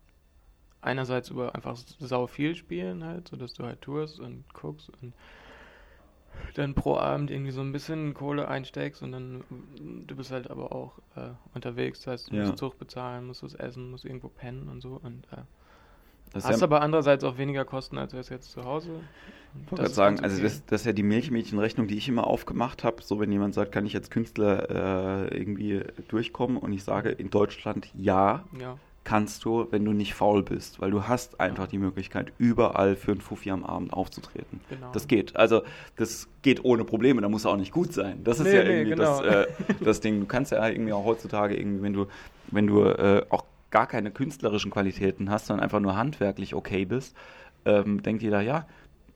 einerseits über einfach sau viel spielen halt, so dass du halt tourst und guckst und dann pro Abend irgendwie so ein bisschen Kohle einsteckst und dann mm, du bist halt aber auch äh, unterwegs, das heißt du Ja. musst Zug bezahlen, musst was essen, musst irgendwo pennen und so und äh, Das ist hast ja, aber andererseits auch weniger Kosten als wärst jetzt zu Hause. Ich wollte das gerade ist sagen, also das, das ist ja die Milchmädchenrechnung, die ich immer aufgemacht habe. So, wenn jemand sagt, kann ich als Künstler äh, irgendwie durchkommen? Und ich sage in Deutschland ja, ja. kannst du, wenn du nicht faul bist, weil du hast einfach die Möglichkeit, überall für einen Fuffi am Abend aufzutreten. Genau. Das geht. Also das geht ohne Probleme, da muss er auch nicht gut sein. Das ist Nee, ja nee, irgendwie genau. das, äh, das Ding. Du kannst ja irgendwie auch heutzutage irgendwie, wenn du, wenn du äh, auch gar keine künstlerischen Qualitäten hast, sondern einfach nur handwerklich okay bist, ähm, denkt jeder, ja,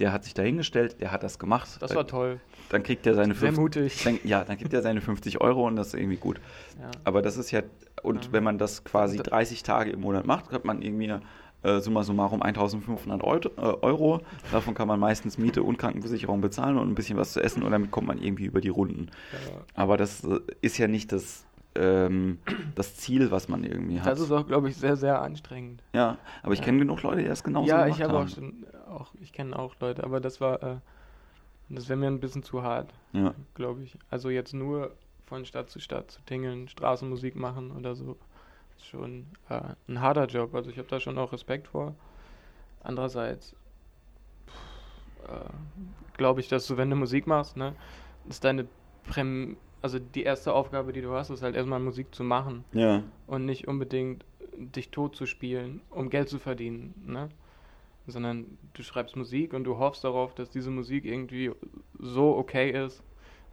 der hat sich dahingestellt, der hat das gemacht. Das dann, war toll. Dann kriegt er seine Sehr 50, mutig. dann, ja, dann kriegt er seine 50 Euro und das ist irgendwie gut. Ja. Aber das ist ja, und Ja. wenn man das quasi Da- 30 Tage im Monat macht, hat man irgendwie äh, summa summarum 1500 Euro, äh, Euro. Davon kann man meistens Miete und Krankenversicherung bezahlen und ein bisschen was zu essen und damit kommt man irgendwie über die Runden. Ja. Aber das äh, ist ja nicht das, ähm, das Ziel, was man irgendwie hat. Das ist auch, glaube ich, sehr, sehr anstrengend. ja, aber ich Ja. kenne genug Leute, die das genauso ja, gemacht ich habe haben. auch schon, auch, ich kenne auch Leute, aber das war, äh, das wäre mir ein bisschen zu hart, Ja, glaube ich. Also jetzt nur von Stadt zu Stadt zu tingeln, Straßenmusik machen oder so, ist schon äh, ein harter Job. Also ich habe da schon auch Respekt vor. Andererseits äh, glaube ich, dass du, wenn du Musik machst, ne, ist deine Prem also die erste Aufgabe, die du hast, ist halt erstmal Musik zu machen ja, und nicht unbedingt dich tot zu spielen, um Geld zu verdienen, ne? Sondern du schreibst Musik und du hoffst darauf, dass diese Musik irgendwie so okay ist,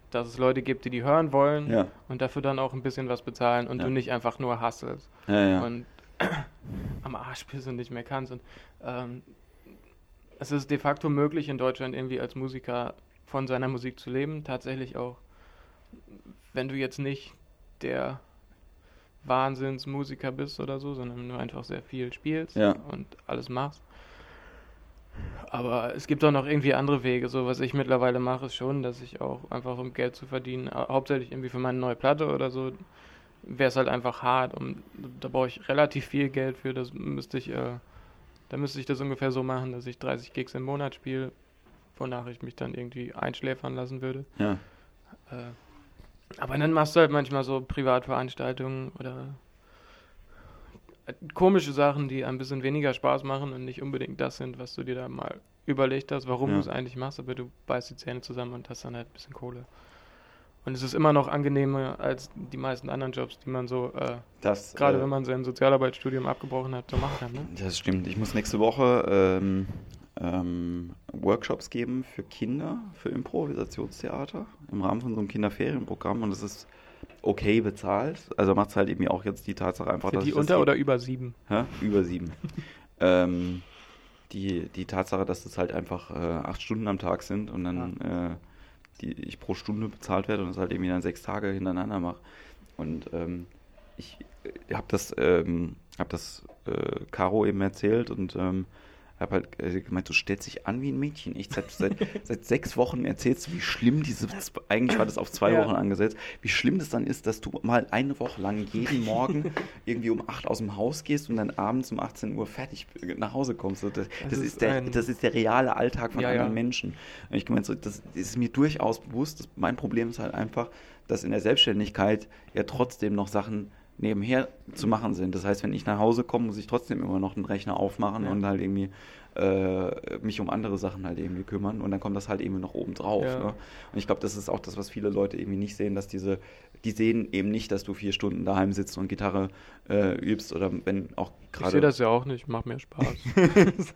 dass es Leute gibt, die die hören wollen ja, und dafür dann auch ein bisschen was bezahlen und Ja. du nicht einfach nur hasselst ja, ja. und am Arsch bist und nicht mehr kannst. Und ähm, es ist de facto möglich in Deutschland irgendwie als Musiker von seiner Musik zu leben, tatsächlich auch, wenn du jetzt nicht der Wahnsinnsmusiker bist oder so, sondern nur einfach sehr viel spielst Ja. und alles machst. Aber es gibt auch noch irgendwie andere Wege. So, was ich mittlerweile mache, ist schon, dass ich auch einfach, um Geld zu verdienen, hau- hauptsächlich irgendwie für meine neue Platte oder so, wäre es halt einfach hart. Und da brauche ich relativ viel Geld für. Das müsste ich, äh, da müsste ich das ungefähr so machen, dass ich 30 Gigs im Monat spiele, wonach ich mich dann irgendwie einschläfern lassen würde. ja. Äh, aber dann machst du halt manchmal so Privatveranstaltungen oder äh, komische Sachen, die ein bisschen weniger Spaß machen und nicht unbedingt das sind, was du dir da mal überlegt hast, warum Ja. du es eigentlich machst, aber du beißt die Zähne zusammen und hast dann halt ein bisschen Kohle. Und es ist immer noch angenehmer als die meisten anderen Jobs, die man so, äh, Das, gerade äh, wenn man sein Sozialarbeitsstudium abgebrochen hat, so machen kann. Ne? Das stimmt. Ich muss nächste Woche ähm, ähm, Workshops geben für Kinder, für Improvisationstheater im Rahmen von so einem Kinderferienprogramm und es ist okay bezahlt. Also macht es halt eben auch jetzt die Tatsache einfach, Für dass die ich das unter hier- oder über sieben? Hä? Über sieben. ähm, die, die Tatsache, dass es halt einfach äh, acht Stunden am Tag sind und dann äh, die ich pro Stunde bezahlt werde und das halt irgendwie dann sechs Tage hintereinander mache. Und ähm, ich äh, habe das, ähm, hab das äh, Caro eben erzählt und ähm, habe halt äh, gemeint, du stellst dich an wie ein Mädchen. Ich seit, seit, seit sechs Wochen erzählst du, wie schlimm diese, eigentlich war das auf zwei Ja. Wochen angesetzt, wie schlimm das dann ist, dass du mal eine Woche lang jeden Morgen irgendwie um acht aus dem Haus gehst und dann abends um 18 Uhr fertig nach Hause kommst. Das, das, ist ist der, ein- das ist der reale Alltag von Ja, anderen ja. Menschen. Und ich gemeint, so, das ist mir durchaus bewusst. Das, mein Problem ist halt einfach, dass in der Selbstständigkeit ja trotzdem noch Sachen nebenher zu machen sind. Das heißt, wenn ich nach Hause komme, muss ich trotzdem immer noch einen Rechner aufmachen Ja. und halt irgendwie äh, mich um andere Sachen halt irgendwie kümmern und dann kommt das halt eben noch oben drauf. Ja. Ne? Und ich glaube, das ist auch das, was viele Leute irgendwie nicht sehen, dass diese, die sehen eben nicht, dass du vier Stunden daheim sitzt und Gitarre äh, übst oder wenn auch Ich gerade. sehe das ja auch nicht, macht mir Spaß. also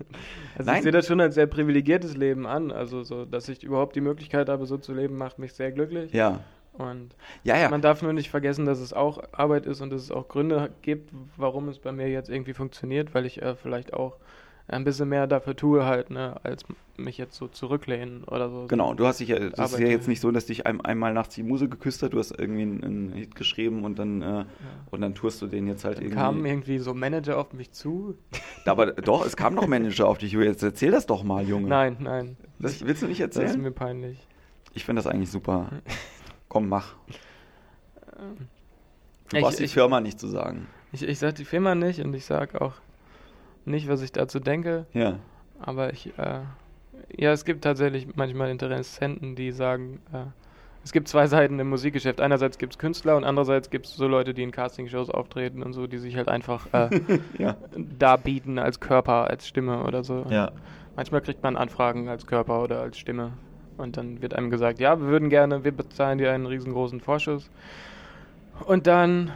Nein. ich sehe das schon als sehr privilegiertes Leben an. Also so, dass ich überhaupt die Möglichkeit habe, so zu leben, macht mich sehr glücklich. Ja, Und ja, ja. man darf nur nicht vergessen, dass es auch Arbeit ist und dass es auch Gründe gibt, warum es bei mir jetzt irgendwie funktioniert, weil ich äh, vielleicht auch ein bisschen mehr dafür tue halt, ne, als mich jetzt so zurücklehnen oder so. Genau, du hast dich ja, das ist ja jetzt nicht so, dass dich ein, einmal nachts die Muse geküsst hat, du hast irgendwie einen, einen Hit geschrieben und dann, äh, und dann tourst du den jetzt halt Dann irgendwie. kamen irgendwie so Manager auf mich zu. Aber doch, es kam noch Manager auf dich. Jetzt erzähl das doch mal, Junge. Nein, nein. Das willst du nicht Das ist erzählen? mir peinlich. Ich finde das eigentlich super. Komm, mach. Du Ich- brauchst die ich- Firma nicht zu sagen. Ich, ich sag die Firma nicht und ich sag auch nicht, was ich dazu denke, Ja. aber ich, äh, ja, es gibt tatsächlich manchmal Interessenten, die sagen, äh, es gibt zwei Seiten im Musikgeschäft. Einerseits gibt es Künstler und andererseits gibt es so Leute, die in Castingshows auftreten und so, die sich halt einfach äh, Ja. darbieten als Körper, als Stimme oder so. Ja. Manchmal kriegt man Anfragen als Körper oder als Stimme. Und dann wird einem gesagt, ja, wir würden gerne, wir bezahlen dir einen riesengroßen Vorschuss. Und dann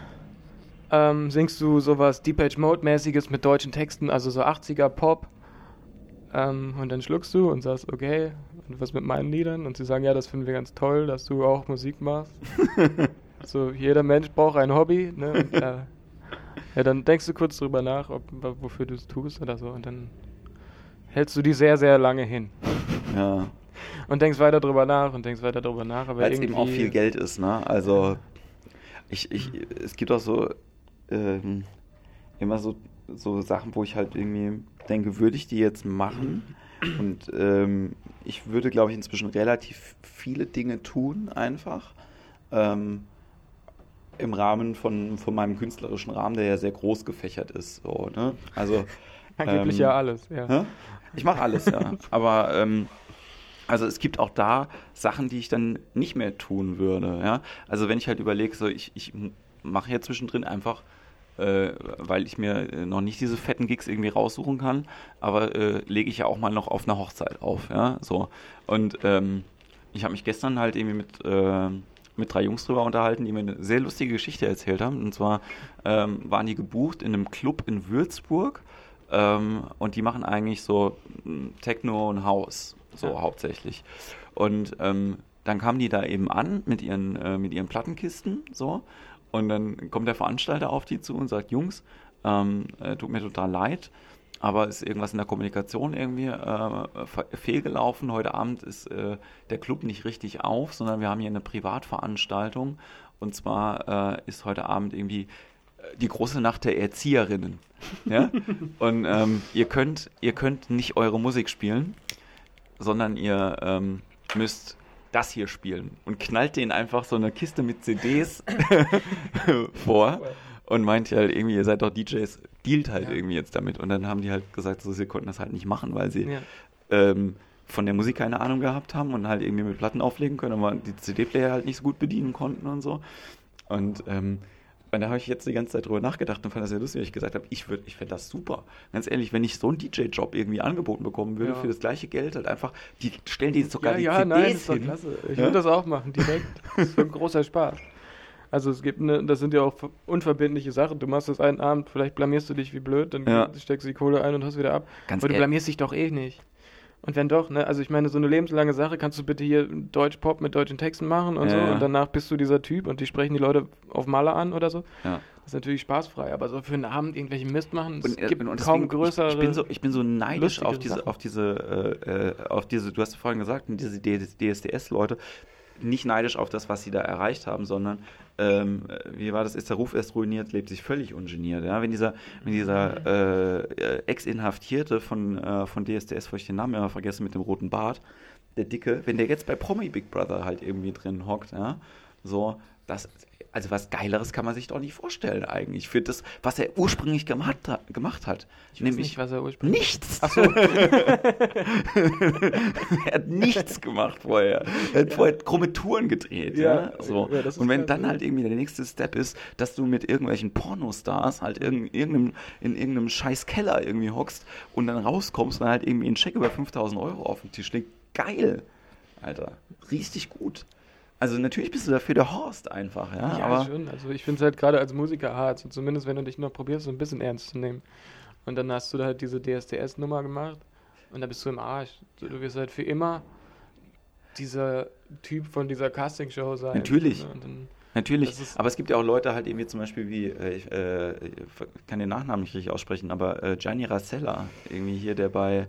ähm, singst du sowas Deepage Mode-mäßiges mit deutschen Texten, also so 80er Pop. Ähm, und dann schluckst du und sagst, okay, und was mit meinen Liedern? Und sie sagen, ja, das finden wir ganz toll, dass du auch Musik machst. so, jeder Mensch braucht ein Hobby, ne? Und, äh, ja, dann denkst du kurz drüber nach, ob, wofür du es tust oder so. Und dann hältst du die sehr, sehr lange hin. ja. Und denkst weiter drüber nach und denkst weiter drüber nach. Aber Weil es eben auch viel Geld ist, ne? Also, ich, ich, es gibt auch so, ähm, immer so, so Sachen, wo ich halt irgendwie denke, würde ich die jetzt machen? Und ähm, ich würde, glaube ich, inzwischen relativ viele Dinge tun, einfach. Ähm, Im Rahmen von, von meinem künstlerischen Rahmen, der ja sehr groß gefächert ist. So, ne? Also, Angeblich ähm, ja alles, ja. Hä? Ich mache alles, ja. Aber ähm, also es gibt auch da Sachen, die ich dann nicht mehr tun würde. Ja? Also wenn ich halt überlege, so ich, ich mache ja zwischendrin einfach, äh, weil ich mir äh, noch nicht diese fetten Gigs irgendwie raussuchen kann, aber äh, lege ich ja auch mal noch auf eine Hochzeit auf. Ja? So. Und ähm, ich habe mich gestern halt irgendwie mit, äh, mit drei Jungs drüber unterhalten, die mir eine sehr lustige Geschichte erzählt haben. Und zwar ähm, waren die gebucht in einem Club in Würzburg. Ähm, und die machen eigentlich so Techno und House, so Ja. hauptsächlich. Und ähm, dann kamen die da eben an mit ihren, äh, mit ihren Plattenkisten, so. Und dann kommt der Veranstalter auf die zu und sagt, Jungs, ähm, äh, tut mir total leid, aber ist irgendwas in der Kommunikation irgendwie äh, fe- fehlgelaufen. Heute Abend ist äh, der Club nicht richtig auf, sondern wir haben hier eine Privatveranstaltung. Und zwar äh, ist heute Abend irgendwie äh, die große Nacht der Erzieherinnen. Ja? Und ähm, ihr, könnt, ihr könnt nicht eure Musik spielen, sondern ihr ähm, müsst das hier spielen und knallt denen einfach so eine Kiste mit CDs vor und meint halt irgendwie, ihr seid doch DJs, dealt halt Ja. irgendwie jetzt damit. Und dann haben die halt gesagt, so, sie konnten das halt nicht machen, weil sie Ja. ähm, von der Musik keine Ahnung gehabt haben und halt irgendwie mit Platten auflegen können, aber die CD-Player halt nicht so gut bedienen konnten und so. Und, ähm, und da habe ich jetzt die ganze Zeit drüber nachgedacht und fand das sehr lustig, weil ich gesagt habe, ich, würd- ich fände das super. Ganz ehrlich, wenn ich so einen DJ-Job irgendwie angeboten bekommen würde Ja. für das gleiche Geld, halt einfach, die stellen die sogar ja, die ja, CDs nein, das ist doch hin. klasse. Ich Ja? würde das auch machen, direkt. Das ist ein großer Spaß. Also es gibt eine, das sind ja auch ver- unverbindliche Sachen. Du machst das einen Abend, vielleicht blamierst du dich wie blöd, dann Ja. steckst du die Kohle ein und hast wieder ab. Ganz Aber du blamierst dich doch eh nicht. Und wenn doch, ne, also ich meine, so eine lebenslange Sache, kannst du bitte hier Deutsch-Pop mit deutschen Texten machen und Ja, so ja. und danach bist du dieser Typ und die sprechen die Leute auf Maler an oder so. Ja. Das ist natürlich spaßfrei, aber so für einen Abend irgendwelchen Mist machen, es Und, äh, gibt und kaum größere... Ich, ich, bin so, ich bin so neidisch auf diese, Sachen. auf diese, äh, äh, auf diese, du hast vorhin gesagt, diese DSDS-Leute, nicht neidisch auf das, was sie da erreicht haben, sondern ähm, wie war das, ist der Ruf erst ruiniert, lebt sich völlig ungeniert. Ja? Wenn dieser, wenn dieser äh, Ex-Inhaftierte von, äh, von DSDS, wo ich den Namen immer vergesse, mit dem roten Bart, der Dicke, wenn der jetzt bei Promi Big Brother halt irgendwie drin hockt, ja, So, das, also was Geileres kann man sich doch nicht vorstellen eigentlich. Für das, was er ursprünglich gemacht, gemacht hat. Ich Nämlich nicht, was er ursprünglich. nichts. Ach so. er hat nichts gemacht vorher. Er hat vorher krumme Touren gedreht. Ja, Ja, so. ja, Und wenn dann ja. halt irgendwie der nächste Step ist, dass du mit irgendwelchen Pornostars halt irgend, irgendeinem, in irgendeinem scheiß Keller irgendwie hockst und dann rauskommst und dann halt irgendwie einen Scheck über 5000 Euro auf den Tisch liegt. Geil. Alter. Richtig gut. Also natürlich bist du dafür der Horst einfach, ja. Ja, aber schon. Also ich finde es halt gerade als Musiker hart, so zumindest wenn du dich noch probierst, so ein bisschen ernst zu nehmen. Und dann hast du da halt diese DSDS-Nummer gemacht und da bist du im Arsch. So, Du wirst halt für immer dieser Typ von dieser Castingshow sein. Natürlich. Dann, Natürlich, aber es gibt ja auch Leute halt eben wie zum Beispiel wie, äh, ich äh, kann den Nachnamen nicht richtig aussprechen, aber äh, Gianni Rassella, irgendwie hier, der bei,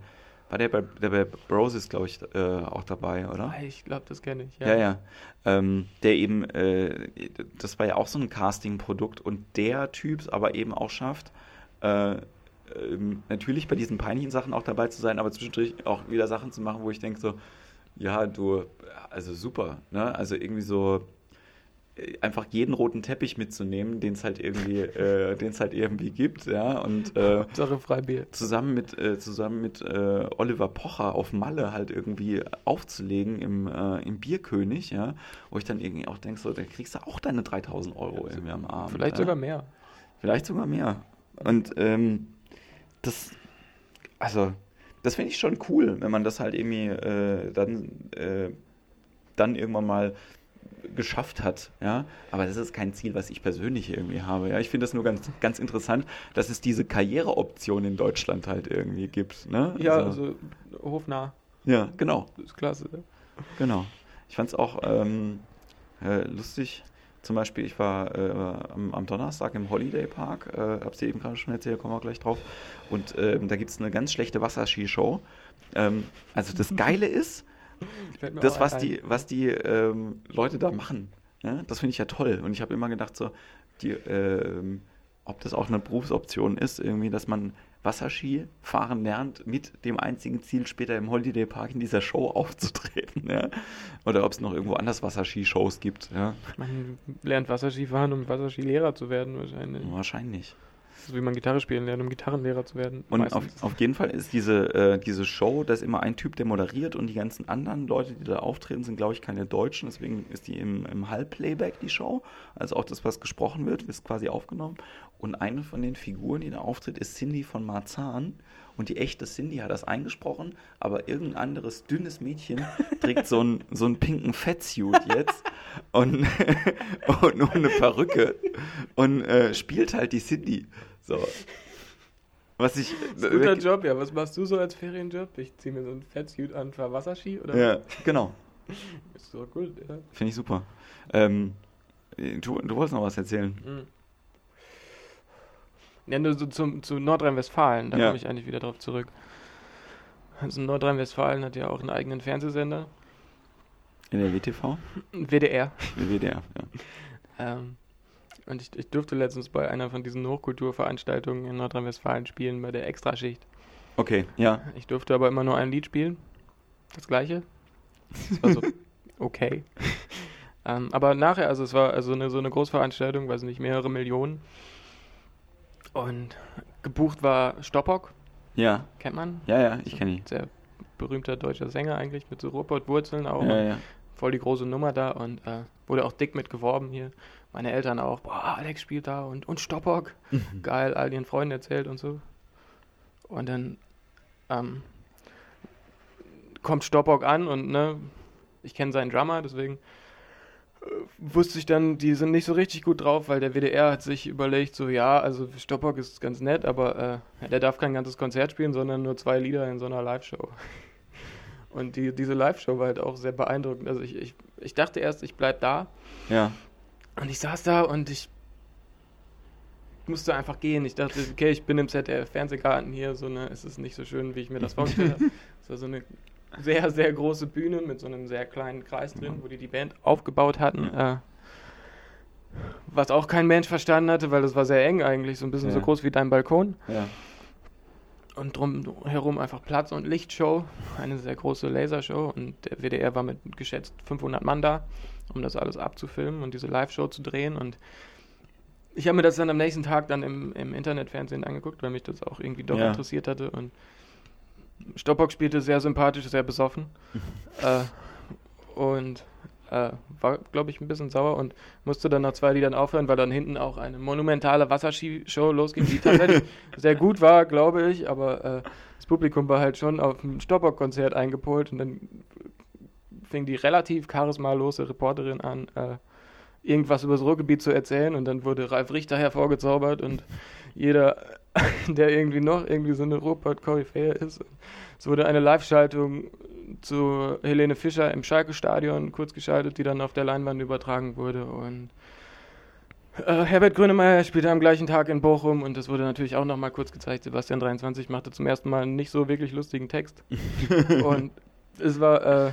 war der bei, der bei Bros ist, glaube ich, äh, auch dabei, oder? Ah, ich glaube, das kenne ich. Ja, ja. Ähm, der eben, äh, das war ja auch so ein Casting-Produkt und der Typ es aber eben auch schafft, äh, ähm, natürlich bei diesen peinlichen Sachen auch dabei zu sein, aber zwischendurch auch wieder Sachen zu machen, wo ich denke so, ja, du, also super, ne? Also irgendwie so einfach jeden roten Teppich mitzunehmen, den es halt irgendwie, äh, den es halt irgendwie gibt, ja, und äh, Sache Freibier. zusammen mit, äh, zusammen mit äh, Oliver Pocher auf Malle halt irgendwie aufzulegen im, äh, im Bierkönig, ja, wo ich dann irgendwie auch denke, so, da kriegst du auch deine 3000 Euro irgendwie am Abend. Vielleicht ja. sogar mehr. Vielleicht sogar mehr. Und ähm, das, also, das finde ich schon cool, wenn man das halt irgendwie äh, dann, äh, dann irgendwann mal geschafft hat, ja. Aber das ist kein Ziel, was ich persönlich irgendwie habe. Ja, ich finde das nur ganz, ganz interessant, dass es diese Karriereoption in Deutschland halt irgendwie gibt. Ne? Ja, Also- also hofnah. ja, genau, Das ist klasse. ne? genau. Ich fand es auch ähm, äh, lustig. Zum Beispiel, ich war äh, am, am Donnerstag im Holiday Park, äh, hab's dir eben gerade schon erzählt, kommen wir gleich drauf. Und ähm, da gibt es eine ganz schlechte Wasserskishow. Ähm, also das Geile ist, das, was die, was die ähm, Leute da machen, ja, das finde ich ja toll. Und ich habe immer gedacht, so, die, ähm, ob das auch eine Berufsoption ist, irgendwie, dass man Wasserski fahren lernt, mit dem einzigen Ziel, später im Holiday Park in dieser Show aufzutreten. Ja? Oder ob es noch irgendwo anders Wasserski-Shows gibt. Ja? Man lernt Wasserski fahren, um Wasserskilehrer zu werden, wahrscheinlich. Wahrscheinlich. So wie man Gitarre spielen lernt, um Gitarrenlehrer zu werden. Und auf, auf jeden Fall ist diese, äh, diese Show, da ist immer ein Typ, der moderiert und die ganzen anderen Leute, die da auftreten, sind, glaube ich, keine Deutschen. Deswegen ist die im, im Halbplayback, die Show. Also auch das, was gesprochen wird, ist quasi aufgenommen. Und eine von den Figuren, die da auftritt, ist Cindy von Marzahn. Und die echte Cindy hat das eingesprochen, aber irgendein anderes dünnes Mädchen trägt so einen, so einen pinken Fettsuit jetzt und, und nur eine Perücke und äh, spielt halt die Cindy. So. Was ich. Ein guter Job, ja. Was machst du so als Ferienjob? Ich ziehe mir so ein Fettsuit an für Wasserski, oder? Ja, genau. Ist so gut, ja. Finde ich super. Ähm, du, du wolltest noch was erzählen. Mhm. Ja, nur so zum, zu Nordrhein-Westfalen, da Ja. komme ich eigentlich wieder drauf zurück. Also Nordrhein-Westfalen hat ja auch einen eigenen Fernsehsender, In der WTV? WDR. WDR, ja. Ähm, und ich, ich durfte letztens bei einer von diesen Hochkulturveranstaltungen in Nordrhein-Westfalen spielen, bei der Extraschicht. Okay, ja. Ich durfte aber immer nur ein Lied spielen. Das gleiche. Das war so okay. ähm, aber nachher, also es war also eine, so eine Großveranstaltung, weiß nicht, mehrere Millionen. Und gebucht war Stoppock, Ja, kennt man. ja, ja, ich kenne ihn. Sehr berühmter deutscher Sänger eigentlich, mit so Ruhrpott-Wurzeln auch. Ja, ja. Voll die große Nummer da und äh, wurde auch dick mit geworben hier. Meine Eltern auch, boah, Alex spielt da und, und Stoppock. Geil, all ihren Freunden erzählt und so. Und dann ähm, kommt Stoppock an und ne, ich kenne seinen Drummer, deswegen wusste ich dann, die sind nicht so richtig gut drauf, weil der WDR hat sich überlegt, so ja, also Stoppock ist ganz nett, aber äh, der darf kein ganzes Konzert spielen, sondern nur zwei Lieder in so einer Live-Show. Und die, diese Live-Show war halt auch sehr beeindruckend. Also ich, ich, ich dachte erst, ich bleib da, Ja, und ich saß da und ich musste einfach gehen. Ich dachte, okay, ich bin im ZDF-Fernsehgarten hier, so eine, es ist nicht so schön, wie ich mir das vorgestellt habe. Es war so eine sehr, sehr große Bühne mit so einem sehr kleinen Kreis drin, wo die die Band aufgebaut hatten. Äh, was auch kein Mensch verstanden hatte, weil das war sehr eng eigentlich, so ein bisschen Ja. so groß wie dein Balkon. ja. Und drumherum einfach Platz- und Lichtshow, eine sehr große Lasershow und der WDR war mit geschätzt 500 Mann da um das alles abzufilmen und diese Live-Show zu drehen. Und ich habe mir das dann am nächsten Tag dann im, im Internetfernsehen angeguckt, weil mich das auch irgendwie doch Ja. interessiert hatte. Und Stoppock spielte sehr sympathisch, sehr besoffen. äh, und äh, war, glaube ich, ein bisschen sauer und musste dann nach zwei Liedern aufhören, weil dann hinten auch eine monumentale Wasserskishow losging, die tatsächlich sehr gut war, glaube ich, aber äh, das Publikum war halt schon auf ein Stoppock-Konzert eingepolt und dann fing die relativ charismalose Reporterin an, äh, irgendwas über das Ruhrgebiet zu erzählen und dann wurde Ralf Richter hervorgezaubert und jeder, der irgendwie noch irgendwie so eine Ruhrpott-Koryphäe ist. Es wurde eine Live-Schaltung zu Helene Fischer im Schalke-Stadion kurz geschaltet, die dann auf der Leinwand übertragen wurde und äh, Herbert Grönemeyer spielte am gleichen Tag in Bochum und das wurde natürlich auch nochmal kurz gezeigt. Sebastian 23 machte zum ersten Mal einen nicht so wirklich lustigen Text. und es war, äh,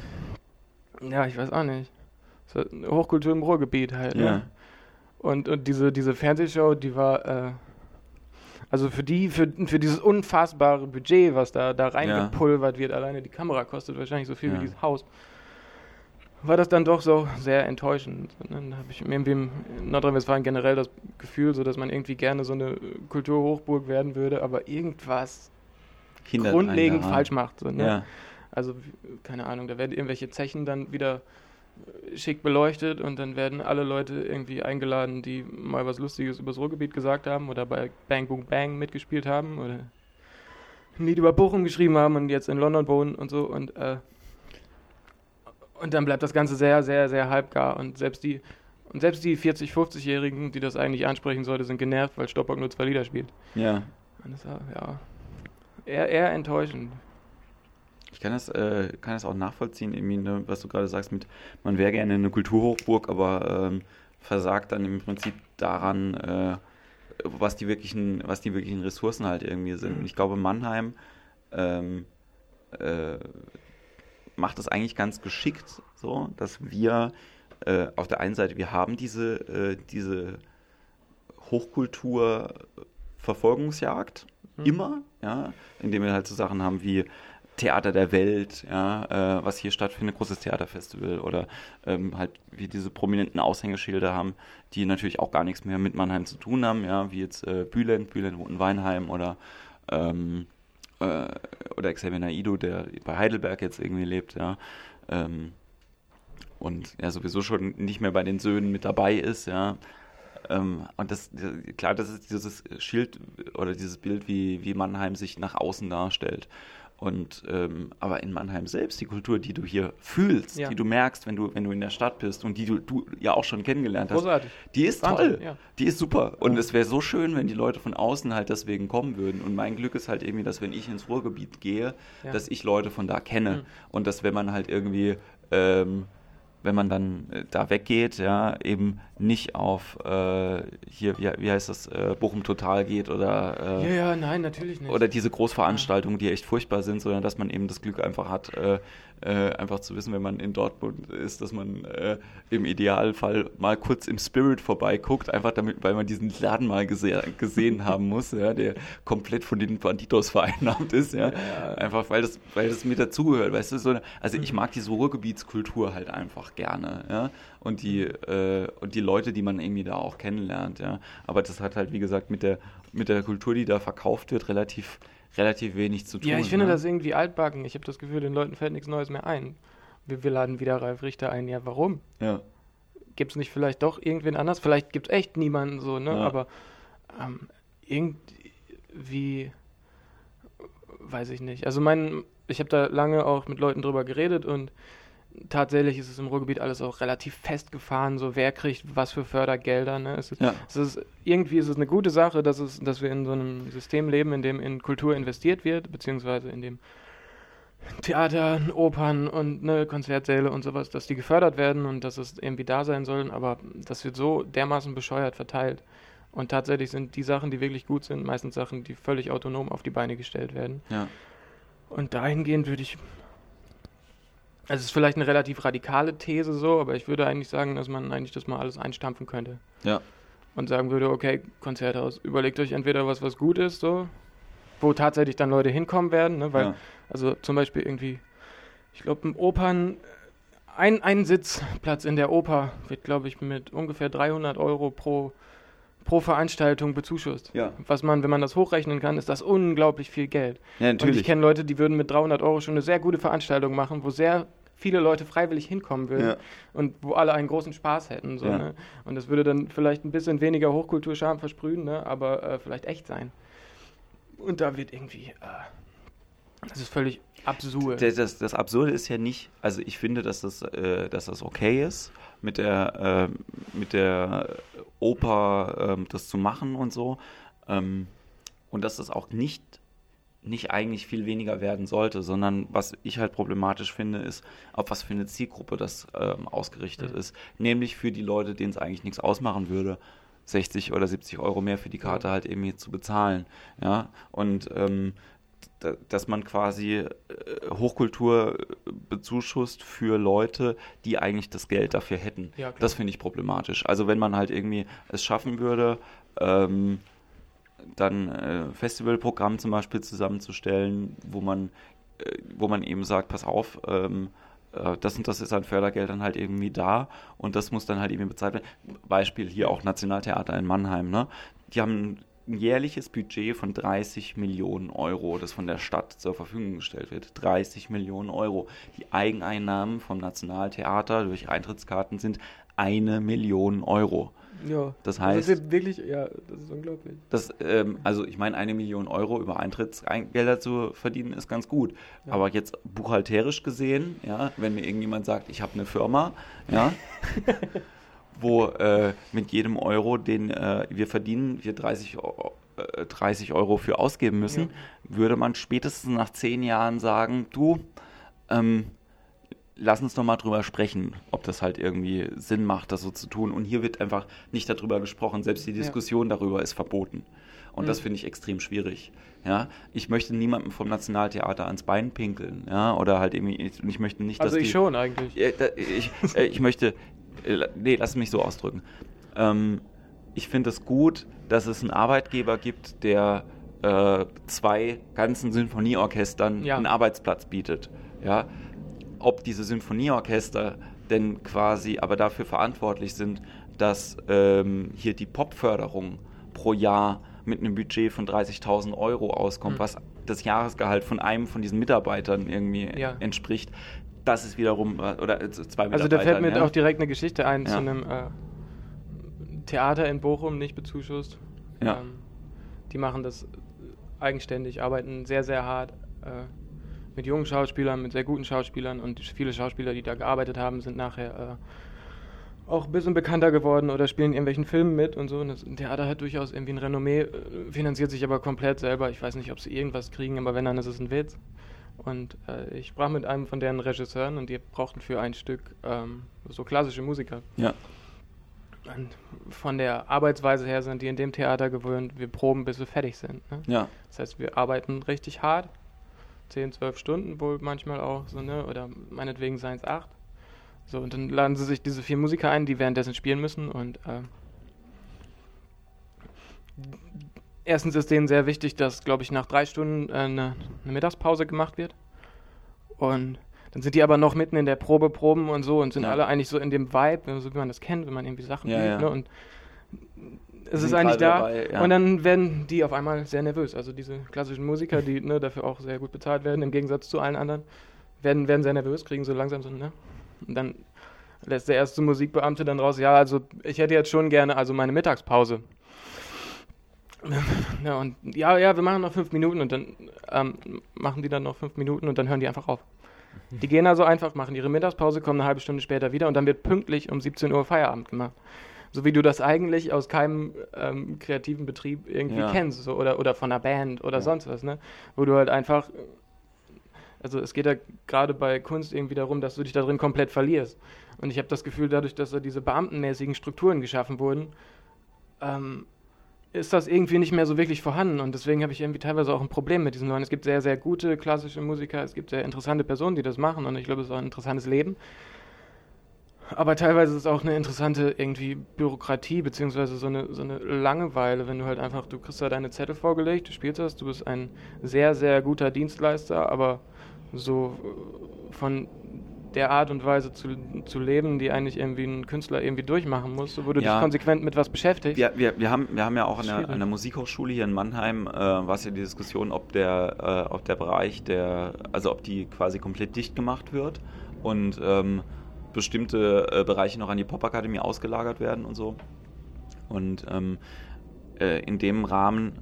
ja, ich weiß auch nicht. Es war Hochkultur im Ruhrgebiet halt. Ne? Ja. Und, und diese, diese Fernsehshow, die war, äh, also für die, für, für dieses unfassbare Budget, was da, da reingepulvert wird, alleine die Kamera kostet wahrscheinlich so viel Ja. wie dieses Haus, war das dann doch so sehr enttäuschend. Und dann habe ich irgendwie in Nordrhein-Westfalen generell das Gefühl, so dass man irgendwie gerne so eine Kulturhochburg werden würde, aber irgendwas Hindert grundlegend daran. falsch macht. So, ne? Ja. Also, keine Ahnung, da werden irgendwelche Zechen dann wieder schick beleuchtet und dann werden alle Leute irgendwie eingeladen, die mal was Lustiges übers Ruhrgebiet gesagt haben oder bei Bang Boom Bang mitgespielt haben oder ein Lied über Bochum geschrieben haben und jetzt in London wohnen und so und äh, und dann bleibt das Ganze sehr, sehr, sehr halbgar und selbst die und selbst die 40, 50-Jährigen, die das eigentlich ansprechen sollte, sind genervt, weil Stoppock nur zwei Lieder spielt. ja. Und das war, ja, eher, eher enttäuschend. Ich kann das, äh, kann das auch nachvollziehen, irgendwie, ne, was du gerade sagst, mit man wäre gerne eine Kulturhochburg, aber ähm, versagt dann im Prinzip daran, äh, was die wirklichen, was die wirklichen Ressourcen halt irgendwie sind. Und ich glaube, Mannheim ähm, äh, macht es eigentlich ganz geschickt, so, dass wir äh, auf der einen Seite, wir haben diese, äh, diese Hochkultur Verfolgungsjagd Mhm. immer, ja, indem wir halt so Sachen haben wie Theater der Welt, ja, äh, was hier stattfindet, großes Theaterfestival oder ähm, halt wie diese prominenten Aushängeschilder haben, die natürlich auch gar nichts mehr mit Mannheim zu tun haben, ja, wie jetzt äh, Bülent, Bülent in Weinheim oder ähm, äh, oder Xavier Naido, der bei Heidelberg jetzt irgendwie lebt, ja, ähm, und ja sowieso schon nicht mehr bei den Söhnen mit dabei ist, ja, ähm, und das, klar, das ist dieses Schild oder dieses Bild, wie, wie Mannheim sich nach außen darstellt. Und ähm, aber in Mannheim selbst, die Kultur, die du hier fühlst, Ja. die du merkst, wenn du, wenn du in der Stadt bist und die du, du ja auch schon kennengelernt hast, Großartig. die ist Wahnsinn, toll. ja. Die ist super. Und es wäre so schön, wenn die Leute von außen halt deswegen kommen würden. Und mein Glück ist halt irgendwie, dass wenn ich ins Ruhrgebiet gehe, Ja. dass ich Leute von da kenne. Mhm. Und dass wenn man halt irgendwie, ähm, wenn man dann äh, da weggeht, ja, eben nicht auf äh, hier, wie, wie heißt das, äh, Bochum Total geht oder Ja, äh, ja, nein, natürlich nicht. oder diese Großveranstaltungen, die echt furchtbar sind, sondern dass man eben das Glück einfach hat, äh, einfach zu wissen, wenn man in Dortmund ist, dass man äh, im Idealfall mal kurz im Spirit vorbeiguckt, einfach damit, weil man diesen Laden mal gese gesehen haben muss, ja, der komplett von den Banditos vereinnahmt ist, ja. Einfach weil das, weil das mit dazugehört, weißt du, so, eine- also ich mag diese Ruhrgebietskultur halt einfach gerne, ja. Und die, äh, und die Leute, die man irgendwie da auch kennenlernt, ja. Aber das hat halt, wie gesagt, mit der, mit der Kultur, die da verkauft wird, relativ, relativ wenig zu tun. ja, ich finde ne? das irgendwie altbacken. Ich habe das Gefühl, den Leuten fällt nichts Neues mehr ein. Wir, wir laden wieder Ralf Richter ein. Ja, warum? Ja. Gibt es nicht vielleicht doch irgendwen anders? Vielleicht gibt es echt niemanden so, ne? Ja. Aber ähm, irgendwie weiß ich nicht. Also mein, ich habe da lange auch mit Leuten drüber geredet und tatsächlich ist es im Ruhrgebiet alles auch relativ festgefahren, so wer kriegt was für Fördergelder. Ne? Es ist, Ja. es ist, irgendwie ist es eine gute Sache, dass, es, dass wir in so einem System leben, in dem in Kultur investiert wird, beziehungsweise in dem Theater, Opern und ne, Konzertsäle und sowas, dass die gefördert werden und dass es irgendwie da sein sollen, aber das wird so dermaßen bescheuert verteilt. Und tatsächlich sind die Sachen, die wirklich gut sind, meistens Sachen, die völlig autonom auf die Beine gestellt werden. Ja. Und dahingehend würde ich. Also es ist vielleicht eine relativ radikale These so, aber ich würde eigentlich sagen, dass man eigentlich das mal alles einstampfen könnte. Ja. Und sagen würde, okay, Konzerthaus, überlegt euch entweder was, was gut ist, so, wo tatsächlich dann Leute hinkommen werden, ne? weil ja. also zum Beispiel irgendwie, ich glaube, ein Opern ein, ein Sitzplatz in der Oper wird, glaube ich, mit ungefähr 300 Euro pro, pro Veranstaltung bezuschusst. Ja. Was man, wenn man das hochrechnen kann, ist das unglaublich viel Geld. Ja, Und ich kenne Leute, die würden mit 300 Euro schon eine sehr gute Veranstaltung machen, wo sehr viele Leute freiwillig hinkommen würden Ja. und wo alle einen großen Spaß hätten. So, Ja. ne? Und das würde dann vielleicht ein bisschen weniger Hochkulturscham versprühen, ne? aber äh, vielleicht echt sein. Und da wird irgendwie. Äh, das ist völlig absurd. Das, das, das Absurde ist ja nicht, also ich finde, dass das, äh, dass das okay ist, mit der, äh, mit der Oper ähm, das zu machen und so. Ähm, und dass das auch nicht, nicht eigentlich viel weniger werden sollte, sondern was ich halt problematisch finde, ist, auf was für eine Zielgruppe das ähm, ausgerichtet Mhm. ist. Nämlich für die Leute, denen es eigentlich nichts ausmachen würde. 60 oder 70 Euro mehr für die Karte halt irgendwie zu bezahlen. Ja, und ähm, dass man quasi äh, Hochkultur äh, bezuschusst für Leute, die eigentlich das Geld dafür hätten. Ja, das finde ich problematisch. Also wenn man halt irgendwie es schaffen würde, ähm, dann äh, Festivalprogramm zum Beispiel zusammenzustellen, wo man, äh, wo man eben sagt, pass auf, ähm, äh, das und das ist an Fördergeldern halt irgendwie da und das muss dann halt irgendwie bezahlt werden. Beispiel hier auch Nationaltheater in Mannheim, ne? Die haben ein jährliches Budget von 30 Millionen Euro, das von der Stadt zur Verfügung gestellt wird. 30 Millionen Euro. Die Eigeneinnahmen vom Nationaltheater durch Eintrittskarten sind eine Million Euro. ja. Das Das heißt, ist wirklich, ja, das ist unglaublich. das, ähm, also ich meine, eine Million Euro über Eintrittsgelder zu verdienen, ist ganz gut. Ja. Aber jetzt buchhalterisch gesehen, ja, wenn mir irgendjemand sagt, ich habe eine Firma, ja, wo äh, mit jedem Euro, den äh, wir verdienen, wir 30 Euro, äh, 30 Euro für ausgeben müssen, würde man spätestens nach zehn Jahren sagen, du, ähm, lass uns doch mal drüber sprechen, ob das halt irgendwie Sinn macht, das so zu tun. Und hier wird einfach nicht darüber gesprochen. Selbst die Ja. Diskussion darüber ist verboten. Und das Mhm. finde ich extrem schwierig. Ja, ich möchte niemandem vom Nationaltheater ans Bein pinkeln, ja, oder halt irgendwie, ich, ich möchte nicht, Also dass ich die, schon eigentlich. ja, da, ich, äh, ich möchte, nee, lass mich so ausdrücken. Ähm, ich finde es gut, dass es einen Arbeitgeber gibt, der äh, zwei ganzen Sinfonieorchestern Ja. einen Arbeitsplatz bietet. Ja, ob diese Sinfonieorchester denn quasi aber dafür verantwortlich sind, dass ähm, hier die Popförderung pro Jahr mit einem Budget von 30.000 Euro auskommt, Mhm. was das Jahresgehalt von einem von diesen Mitarbeitern irgendwie Ja. entspricht. Das ist wiederum, äh, oder äh, zwei Mitarbeiter. Also da fällt mir ja. auch direkt eine Geschichte ein zu Ja. einem äh, Theater in Bochum, nicht bezuschusst. Ja. Ähm, die machen das eigenständig, arbeiten sehr, sehr hart äh, mit jungen Schauspielern, mit sehr guten Schauspielern und viele Schauspieler, die da gearbeitet haben, sind nachher äh, auch ein bisschen bekannter geworden oder spielen in irgendwelchen Filmen mit und so. Und das Theater hat durchaus irgendwie ein Renommee, äh, finanziert sich aber komplett selber. Ich weiß nicht, ob sie irgendwas kriegen, aber wenn, dann ist es ein Witz. Und äh, ich sprach mit einem von deren Regisseuren und die brauchten für ein Stück ähm, so klassische Musiker. Ja. Und von der Arbeitsweise her sind die in dem Theater gewöhnt, wir proben, bis wir fertig sind. Ne? Ja. Das heißt, wir arbeiten richtig hart, 10, 12 Stunden wohl manchmal auch, so, ne? oder meinetwegen seien es 8. So, und dann laden sie sich diese vier Musiker ein, die währenddessen spielen müssen und ähm, erstens ist denen sehr wichtig, dass, glaube ich, nach drei Stunden äh, eine, eine Mittagspause gemacht wird. Und dann sind die aber noch mitten in der Probe, Proben und so und sind Ja. alle eigentlich so in dem Vibe, so wie man das kennt, wenn man irgendwie Sachen Ja, übt. Ne? Und es ist eigentlich da. dabei, ja. Und dann werden die auf einmal sehr nervös. Also diese klassischen Musiker, die ne, dafür auch sehr gut bezahlt werden, im Gegensatz zu allen anderen, werden, werden sehr nervös, kriegen so langsam so, ne? Und dann lässt der erste Musikbeamte dann raus, ja, also ich hätte jetzt schon gerne also meine Mittagspause. Ja, und ja, ja, wir machen noch fünf Minuten und dann ähm, machen die dann noch fünf Minuten und dann hören die einfach auf. Die gehen also einfach, machen ihre Mittagspause, kommen eine halbe Stunde später wieder und dann wird pünktlich um 17 Uhr Feierabend gemacht. So wie du das eigentlich aus keinem ähm, kreativen Betrieb irgendwie Ja. kennst so, oder, oder von einer Band oder Ja. sonst was, ne? Wo du halt einfach, also es geht ja gerade bei Kunst irgendwie darum, dass du dich da drin komplett verlierst. Und ich habe das Gefühl, dadurch, dass da diese beamtenmäßigen Strukturen geschaffen wurden, ähm, ist das irgendwie nicht mehr so wirklich vorhanden. Und deswegen habe ich irgendwie teilweise auch ein Problem mit diesen Leuten. Es gibt sehr, sehr gute klassische Musiker, es gibt sehr interessante Personen, die das machen und ich glaube, es ist auch ein interessantes Leben. Aber teilweise ist es auch eine interessante irgendwie Bürokratie, beziehungsweise so eine, so eine Langeweile, wenn du halt einfach, du kriegst da deine Zettel vorgelegt, du spielst das, du bist ein sehr, sehr guter Dienstleister, aber so äh, von der Art und Weise zu, zu leben, die eigentlich irgendwie ein Künstler irgendwie durchmachen muss, wo du Ja. dich konsequent mit was beschäftigst. Wir, wir, wir, haben, wir haben ja auch an der, an der Musikhochschule hier in Mannheim, äh, war es ja die Diskussion, ob der, äh, ob der Bereich, der, also ob die quasi komplett dicht gemacht wird und ähm, bestimmte äh, Bereiche noch an die Popakademie ausgelagert werden und so. Und ähm, äh, in dem Rahmen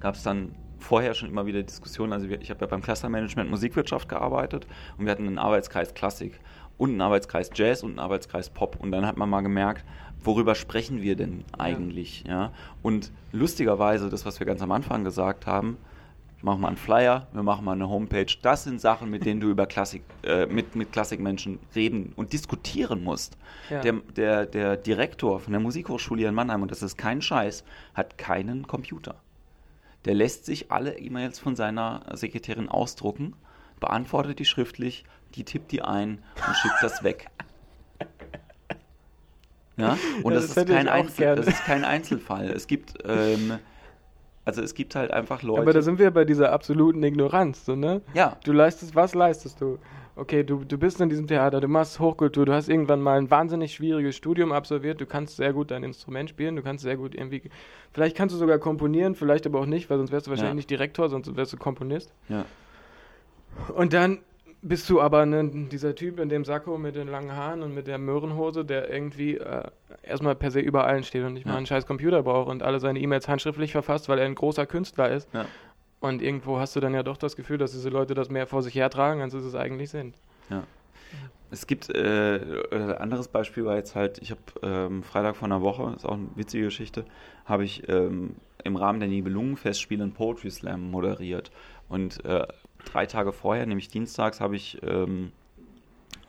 gab es dann vorher schon immer wieder Diskussionen. Also ich habe ja beim Clustermanagement Musikwirtschaft gearbeitet und wir hatten einen Arbeitskreis Klassik und einen Arbeitskreis Jazz und einen Arbeitskreis Pop. Und dann hat man mal gemerkt, worüber sprechen wir denn eigentlich? Ja. Und lustigerweise, das, was wir ganz am Anfang gesagt haben, machen wir einen Flyer, wir machen mal eine Homepage. Das sind Sachen, mit denen du über Klassik, äh, mit, mit Klassikmenschen reden und diskutieren musst. Ja. Der, der, der Direktor von der Musikhochschule hier in Mannheim, und das ist kein Scheiß, hat keinen Computer. Der lässt sich alle E-Mails von seiner Sekretärin ausdrucken, beantwortet die schriftlich, die tippt die ein und schickt das weg. Ja? Und Ja, das, das ist kein Einzel, das ist kein Einzelfall. Es gibt, ähm, also es gibt halt einfach Leute. Aber da sind wir bei dieser absoluten Ignoranz, so, ne? ja, Du leistest, was leistest du? Okay, du, du bist in diesem Theater, du machst Hochkultur, du hast irgendwann mal ein wahnsinnig schwieriges Studium absolviert, du kannst sehr gut dein Instrument spielen, du kannst sehr gut irgendwie, vielleicht kannst du sogar komponieren, vielleicht aber auch nicht, weil sonst wärst du wahrscheinlich Ja. nicht Direktor, sonst wärst du Komponist. ja. Und dann bist du aber ne, dieser Typ in dem Sakko mit den langen Haaren und mit der Möhrenhose, der irgendwie äh, erstmal per se über allen steht und nicht Ja. mal einen scheiß Computer braucht und alle seine E-Mails handschriftlich verfasst, weil er ein großer Künstler ist. Ja. Und irgendwo hast du dann ja doch das Gefühl, dass diese Leute das mehr vor sich hertragen, als sie es eigentlich sind. Es gibt äh, ein anderes Beispiel war jetzt halt, ich habe ähm, Freitag vor einer Woche, ist auch eine witzige Geschichte, habe ich ähm, im Rahmen der Nibelungenfestspiele einen Poetry Slam moderiert. Und äh, drei Tage vorher, nämlich dienstags, habe ich ähm,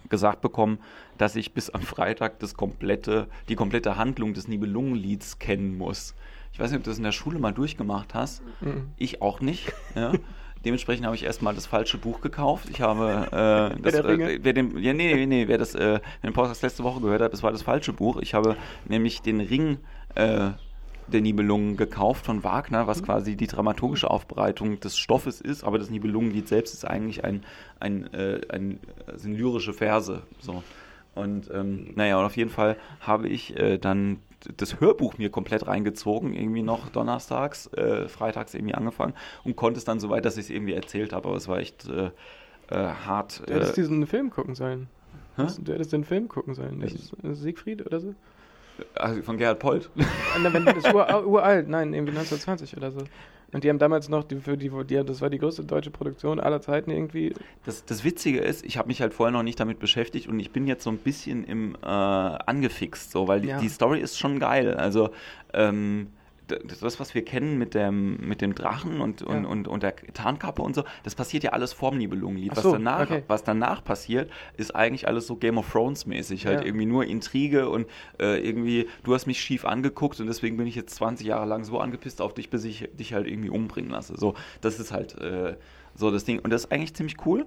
gesagt bekommen, dass ich bis am Freitag das komplette, die komplette Handlung des Nibelungenlieds kennen muss. Ich weiß nicht, ob du das in der Schule mal durchgemacht hast. Mhm. Ich auch nicht. Ja. Dementsprechend habe ich erstmal das falsche Buch gekauft. Ich habe äh, das, äh, wer den, ja, nee, nee, nee, wer das, äh, den Podcast letzte Woche gehört hat, das war das falsche Buch. Ich habe nämlich den Ring äh, der Nibelungen gekauft von Wagner, Mhm. was quasi die dramaturgische Aufbereitung des Stoffes ist, aber das Nibelungenlied selbst ist eigentlich ein, ein, äh, ein, sind lyrische Verse. So. Und ähm, naja, und auf jeden Fall habe ich äh, dann das Hörbuch mir komplett reingezogen, irgendwie noch donnerstags, äh, freitags irgendwie angefangen und konnte es dann so weit, dass ich es irgendwie erzählt habe, aber es war echt äh, äh, hart. Du hättest Äh, diesen Film gucken sollen. Hä? Du hättest den Film gucken sollen. Äh, Siegfried oder so? also von Gerhard Polt. Das ist ur, uralt, nein, irgendwie 1920 oder so. Und die haben damals noch, die, für die, die, das war die größte deutsche Produktion aller Zeiten irgendwie. Das, das Witzige ist, ich habe mich halt vorher noch nicht damit beschäftigt und ich bin jetzt so ein bisschen im äh, angefixt, so, weil die, Ja. die Story ist schon geil. Also ähm, das, was wir kennen mit dem, mit dem Drachen und, und, Ja. und, und der Tarnkappe und so, das passiert ja alles vorm Nibelungenlied. Ach Was, so, danach, okay. was danach passiert, ist eigentlich alles so Game of Thrones mäßig. Halt Ja. irgendwie nur Intrige und äh, irgendwie, du hast mich schief angeguckt und deswegen bin ich jetzt 20 Jahre lang so angepisst auf dich, bis ich dich halt irgendwie umbringen lasse. So, das ist halt äh, so das Ding. Und das ist eigentlich ziemlich cool.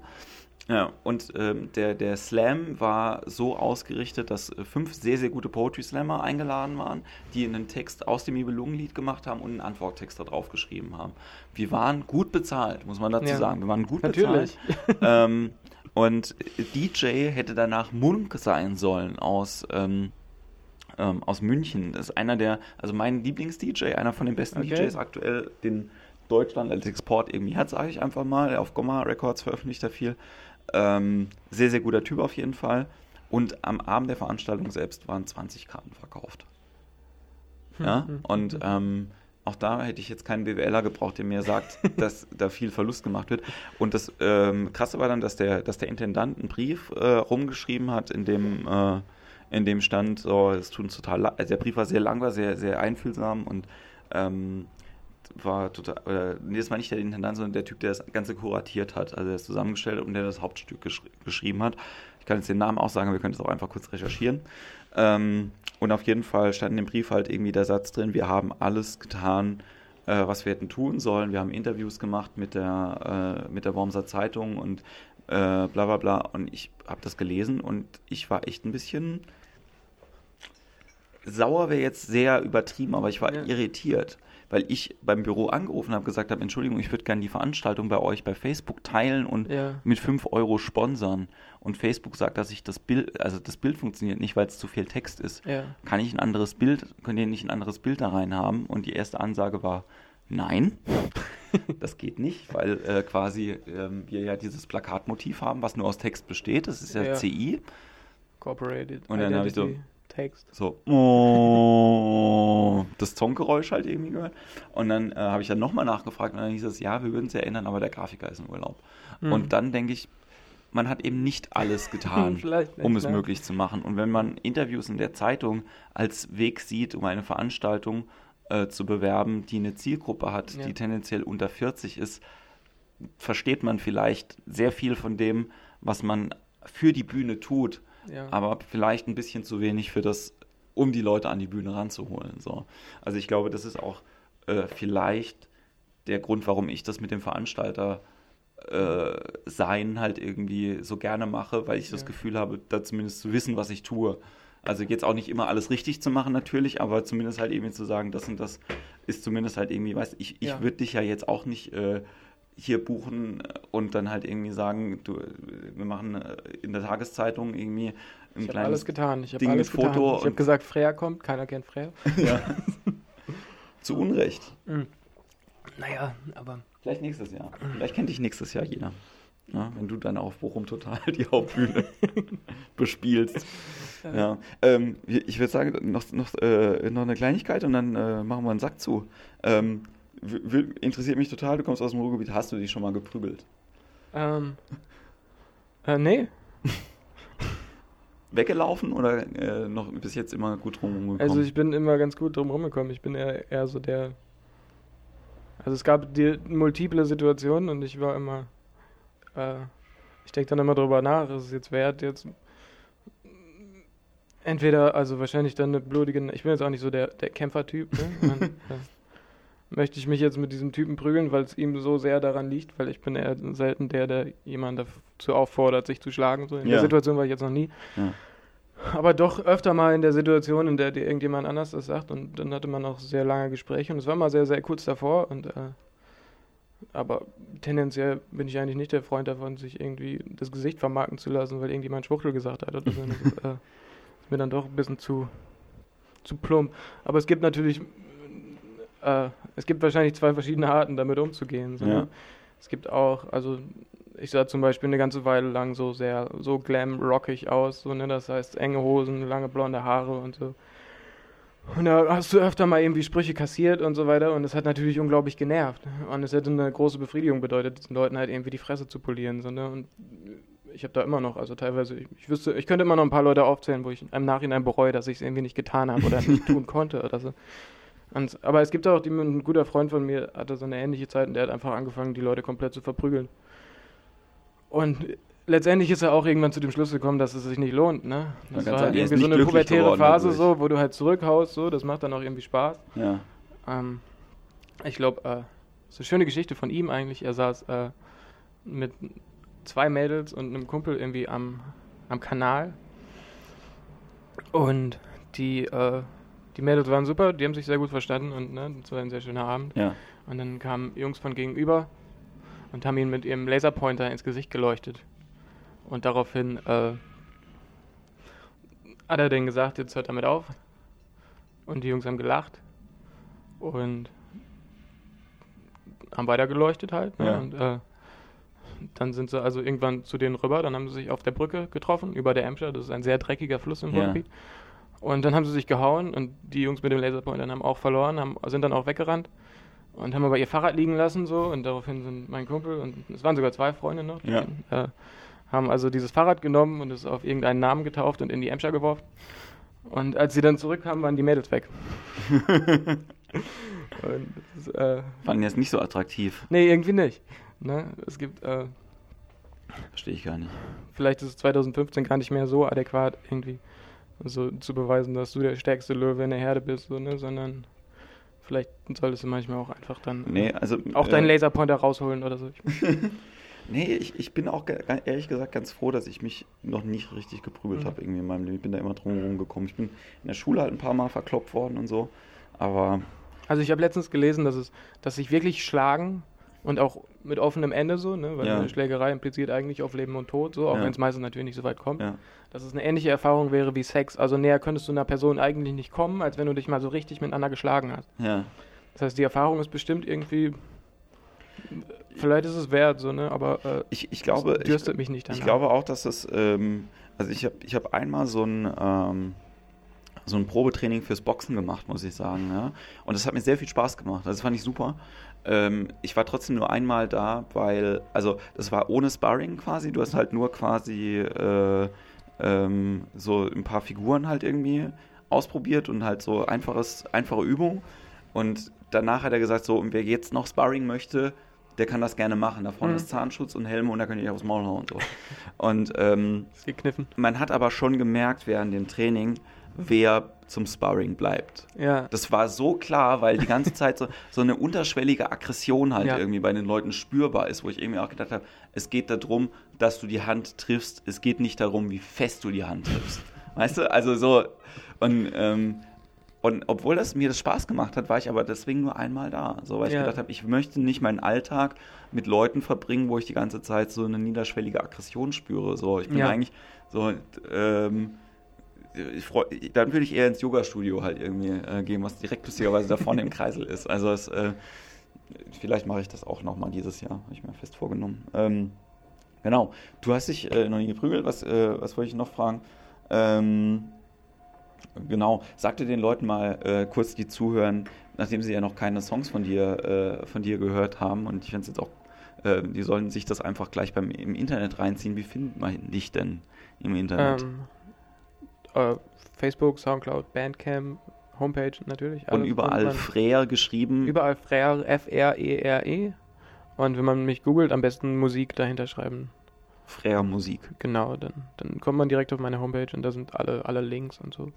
Ja, und ähm, der, der Slam war so ausgerichtet, dass äh, fünf sehr, sehr gute Poetry Slammer eingeladen waren, die einen Text aus dem Nibelungenlied gemacht haben und einen Antworttext da drauf geschrieben haben. Wir waren gut bezahlt, muss man dazu Ja. sagen. Wir waren gut Natürlich. bezahlt. ähm, und DJ hätte danach Munk sein sollen aus, ähm, ähm, aus München. Das ist einer der, also mein Lieblings-DJ, einer von den besten Okay. DJs aktuell, den Deutschland als Export irgendwie hat, sage ich einfach mal. Auf Gomma Records veröffentlicht er viel. Ähm, sehr, sehr guter Typ auf jeden Fall. Und am Abend der Veranstaltung selbst waren 20 Karten verkauft. Ja, Hm, hm, und hm. ähm, auch da hätte ich jetzt keinen BWLer gebraucht, der mir sagt, dass da viel Verlust gemacht wird. Und das ähm, Krasse war dann, dass der, dass der Intendant einen Brief äh, rumgeschrieben hat, in dem, äh, in dem stand, so, es tut uns total leid. Also der Brief war sehr lang, war sehr, sehr einfühlsam und ähm, war total, oder, nee, das war nicht der Intendant, sondern der Typ, der das Ganze kuratiert hat, also der es zusammengestellt hat und der das Hauptstück gesch geschrieben hat. Ich kann jetzt den Namen auch sagen, wir können es auch einfach kurz recherchieren. Ähm, und auf jeden Fall stand in dem Brief halt irgendwie der Satz drin, wir haben alles getan, äh, was wir hätten tun sollen. Wir haben Interviews gemacht mit der, äh, mit der Wormser Zeitung und äh, bla bla bla. Und ich habe das gelesen und ich war echt ein bisschen sauer, wäre jetzt sehr übertrieben, aber ich war Ja. irritiert. Weil ich beim Büro angerufen habe, gesagt habe, Entschuldigung, ich würde gerne die Veranstaltung bei euch bei Facebook teilen und Ja. mit 5 Euro sponsern. Und Facebook sagt, dass ich das Bild, also das Bild funktioniert nicht, weil es zu viel Text ist. Ja. Kann ich ein anderes Bild, könnt ihr nicht ein anderes Bild da rein haben? Und die erste Ansage war, nein, das geht nicht, weil äh, quasi ähm, wir ja dieses Plakatmotiv haben, was nur aus Text besteht. Das ist ja, Ja. CI. Corporated Und dann hab ich so- Text. So, oh, das Zongeräusch halt irgendwie gehört. Und dann äh, habe ich dann nochmal nachgefragt und dann hieß es, ja, wir würden es ja ändern, aber der Grafiker ist im Urlaub. Mhm. Und dann denke ich, man hat eben nicht alles getan, nicht, um es ne? möglich zu machen. Und wenn man Interviews in der Zeitung als Weg sieht, um eine Veranstaltung äh, zu bewerben, die eine Zielgruppe hat, Ja. die tendenziell unter 40 ist, versteht man vielleicht sehr viel von dem, was man für die Bühne tut, Ja. aber vielleicht ein bisschen zu wenig für das, um die Leute an die Bühne ranzuholen. So. Also ich glaube, das ist auch äh, vielleicht der Grund, warum ich das mit dem Veranstalter äh, sein halt irgendwie so gerne mache, weil ich das Ja. Gefühl habe, da zumindest zu wissen, was ich tue. Also jetzt auch nicht immer alles richtig zu machen natürlich, aber zumindest halt irgendwie zu sagen, das und das ist zumindest halt irgendwie, weißt ich, ich Ja. würde dich ja jetzt auch nicht äh, hier buchen und dann halt irgendwie sagen, du, wir machen äh, in der Tageszeitung irgendwie ein Ich habe kleines alles getan. Ich habe Ding alles mit Foto getan. Ich habe gesagt, Freya kommt. Keiner kennt Freya. ja. zu Unrecht. Mhm. Naja, aber Vielleicht nächstes Jahr. Vielleicht kennt dich nächstes Jahr jeder. Ja, wenn du dann auf Bochum total die Hauptbühne bespielst. Ja. Ähm, ich würde sagen, noch, noch, äh, noch eine Kleinigkeit und dann äh, machen wir einen Sack zu. Ähm, interessiert mich total, du kommst aus dem Ruhrgebiet, hast du dich schon mal geprügelt? ähm, äh, nee. Weggelaufen oder äh, noch bis jetzt immer gut rumgekommen? Also ich bin immer ganz gut drum rumgekommen. Ich bin eher, eher so der. Also es gab die multiple Situationen und ich war immer. Äh, ich denke dann immer drüber nach, ist es jetzt wert, jetzt. Entweder, also wahrscheinlich dann eine blutige. Ich bin jetzt auch nicht so der, der Kämpfertyp. Ne? Dann, äh, möchte ich mich jetzt mit diesem Typen prügeln, weil es ihm so sehr daran liegt, weil ich bin eher selten der, der jemanden dazu auffordert, sich zu schlagen. So in Ja. der Situation war ich jetzt noch nie. Ja. Aber doch öfter mal in der Situation, in der dir irgendjemand anders das sagt und dann hatte man auch sehr lange Gespräche und es war mal sehr, sehr kurz davor und äh, aber tendenziell bin ich eigentlich nicht der Freund davon, sich irgendwie das Gesicht vermarkten zu lassen, weil irgendjemand Schwuchtel gesagt hat. Das ist, äh, ist mir dann doch ein bisschen zu, zu plump. Aber es gibt natürlich, äh, es gibt wahrscheinlich zwei verschiedene Arten, damit umzugehen. So, Ja. ne? Es gibt auch, also ich sah zum Beispiel eine ganze Weile lang so sehr, so glam-rockig aus, so, ne? das heißt enge Hosen, lange blonde Haare und so. Und da hast du öfter mal irgendwie Sprüche kassiert und so weiter und es hat natürlich unglaublich genervt. Und es hätte eine große Befriedigung bedeutet, diesen Leuten halt irgendwie die Fresse zu polieren. So, ne? Und ich habe da immer noch, also teilweise, ich, ich wüsste, ich könnte immer noch ein paar Leute aufzählen, wo ich im Nachhinein bereue, dass ich es irgendwie nicht getan habe oder nicht tun konnte oder so. Und, aber es gibt auch, die, ein guter Freund von mir hatte so eine ähnliche Zeit und der hat einfach angefangen, die Leute komplett zu verprügeln. Und letztendlich ist er auch irgendwann zu dem Schluss gekommen, dass es sich nicht lohnt, ne? Das war halt irgendwie so eine pubertäre Phase, so, wo du halt zurückhaust, so, das macht dann auch irgendwie Spaß. Ja. Ähm, ich glaube, äh, so eine schöne Geschichte von ihm eigentlich. Er saß äh, mit zwei Mädels und einem Kumpel irgendwie am, am Kanal. Und die, äh, die Mädels waren super, die haben sich sehr gut verstanden und ne, es war ein sehr schöner Abend. Ja. Und dann kamen Jungs von gegenüber und haben ihn mit ihrem Laserpointer ins Gesicht geleuchtet. Und daraufhin äh, hat er denen gesagt, jetzt hört damit auf. Und die Jungs haben gelacht und haben weiter geleuchtet halt. Ne? Ja. Und äh, dann sind sie also irgendwann zu denen rüber, dann haben sie sich auf der Brücke getroffen, über der Emscher, das ist ein sehr dreckiger Fluss im Ja. Und dann haben sie sich gehauen und die Jungs mit dem Laserpointer haben auch verloren, haben, sind dann auch weggerannt und haben aber ihr Fahrrad liegen lassen so und daraufhin sind mein Kumpel und es waren sogar zwei Freunde noch, die Ja. äh, haben also dieses Fahrrad genommen und es auf irgendeinen Namen getauft und in die Emscher geworfen. Und als sie dann zurückkamen, waren die Mädels weg. das äh, Fanden jetzt nicht so attraktiv. nee, irgendwie nicht. Ne? Es gibt, äh, Verstehe ich gar nicht. vielleicht ist es 2015 gar nicht mehr so adäquat, irgendwie so zu beweisen, dass du der stärkste Löwe in der Herde bist, so, ne? sondern vielleicht solltest du manchmal auch einfach dann Nee, also. auch äh, deinen Laserpointer rausholen oder so. Nee, ich, ich bin auch ehrlich gesagt ganz froh, dass ich mich noch nicht richtig geprügelt Mhm. habe irgendwie in meinem Leben. Ich bin da immer drum herum gekommen. Ich bin in der Schule halt ein paar Mal verkloppt worden und so. Aber Also ich habe letztens gelesen, dass es, dass sich wirklich schlagen und auch mit offenem Ende so, ne? weil Ja. eine Schlägerei impliziert eigentlich auf Leben und Tod, so, auch Ja. wenn es meistens natürlich nicht so weit kommt. Ja. Dass es eine ähnliche Erfahrung wäre wie Sex. Also näher könntest du einer Person eigentlich nicht kommen, als wenn du dich mal so richtig miteinander geschlagen hast. Ja. Das heißt, die Erfahrung ist bestimmt irgendwie. Vielleicht ist es wert, so, ne? Aber äh, Ich, ich glaube, dürstet mich nicht Ich danach. glaube auch, dass es, ähm, also ich habe ich hab einmal so ein, ähm, so ein Probetraining fürs Boxen gemacht, muss ich sagen. Ja? Und das hat mir sehr viel Spaß gemacht. Also das fand ich super. Ähm, ich war trotzdem nur einmal da, weil, also das war ohne Sparring quasi. Du hast halt nur quasi äh, ähm, so ein paar Figuren halt irgendwie ausprobiert und halt so einfaches, einfache Übung. Und danach hat er gesagt, so, und wer jetzt noch Sparring möchte, der kann das gerne machen. Da vorne Mhm. ist Zahnschutz und Helme und da könnt ihr aufs Maul hauen und so. Und ähm, ist gekniffen. man hat aber schon gemerkt während dem Training, wer zum Sparring bleibt. Ja. Das war so klar, weil die ganze Zeit so, so eine unterschwellige Aggression halt Ja. irgendwie bei den Leuten spürbar ist, wo ich irgendwie auch gedacht habe, es geht darum, dass du die Hand triffst, es geht nicht darum, wie fest du die Hand triffst. Weißt du? Also so, und, ähm, und obwohl das mir das Spaß gemacht hat, war ich aber deswegen nur einmal da. So, weil ich Ja. gedacht habe, ich möchte nicht meinen Alltag mit Leuten verbringen, wo ich die ganze Zeit so eine niederschwellige Aggression spüre. So, ich bin Ja. eigentlich so, ähm, ich freu, dann würde ich eher ins Yoga-Studio halt irgendwie äh, gehen, was direkt lustigerweise da vorne im Kreisel ist. Also es, äh, vielleicht mache ich das auch nochmal dieses Jahr, habe ich mir fest vorgenommen. Ähm, genau, du hast dich äh, noch nie geprügelt, was, äh, was wollte ich noch fragen? Ähm, genau, sag dir den Leuten mal äh, kurz, die zuhören, nachdem sie ja noch keine Songs von dir, äh, von dir gehört haben und ich finde es jetzt auch, die sollen sich das einfach gleich beim, im Internet reinziehen. Wie findet man dich denn im Internet? Ähm, äh, Facebook, Soundcloud, Bandcamp, Homepage natürlich. und überall Freer geschrieben. überall Frere, F-R-E-R-E. Und wenn man mich googelt, am besten Musik dahinter schreiben. Freer Musik. Genau, dann, dann kommt man direkt auf meine Homepage und da sind alle, alle Links und so.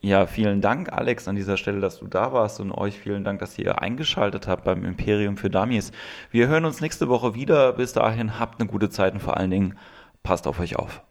Ja, vielen Dank, Alex, an dieser Stelle, dass du da warst und euch vielen Dank, dass ihr eingeschaltet habt beim Imperium für Dummies. Wir hören uns nächste Woche wieder. Bis dahin habt eine gute Zeit und vor allen Dingen passt auf euch auf.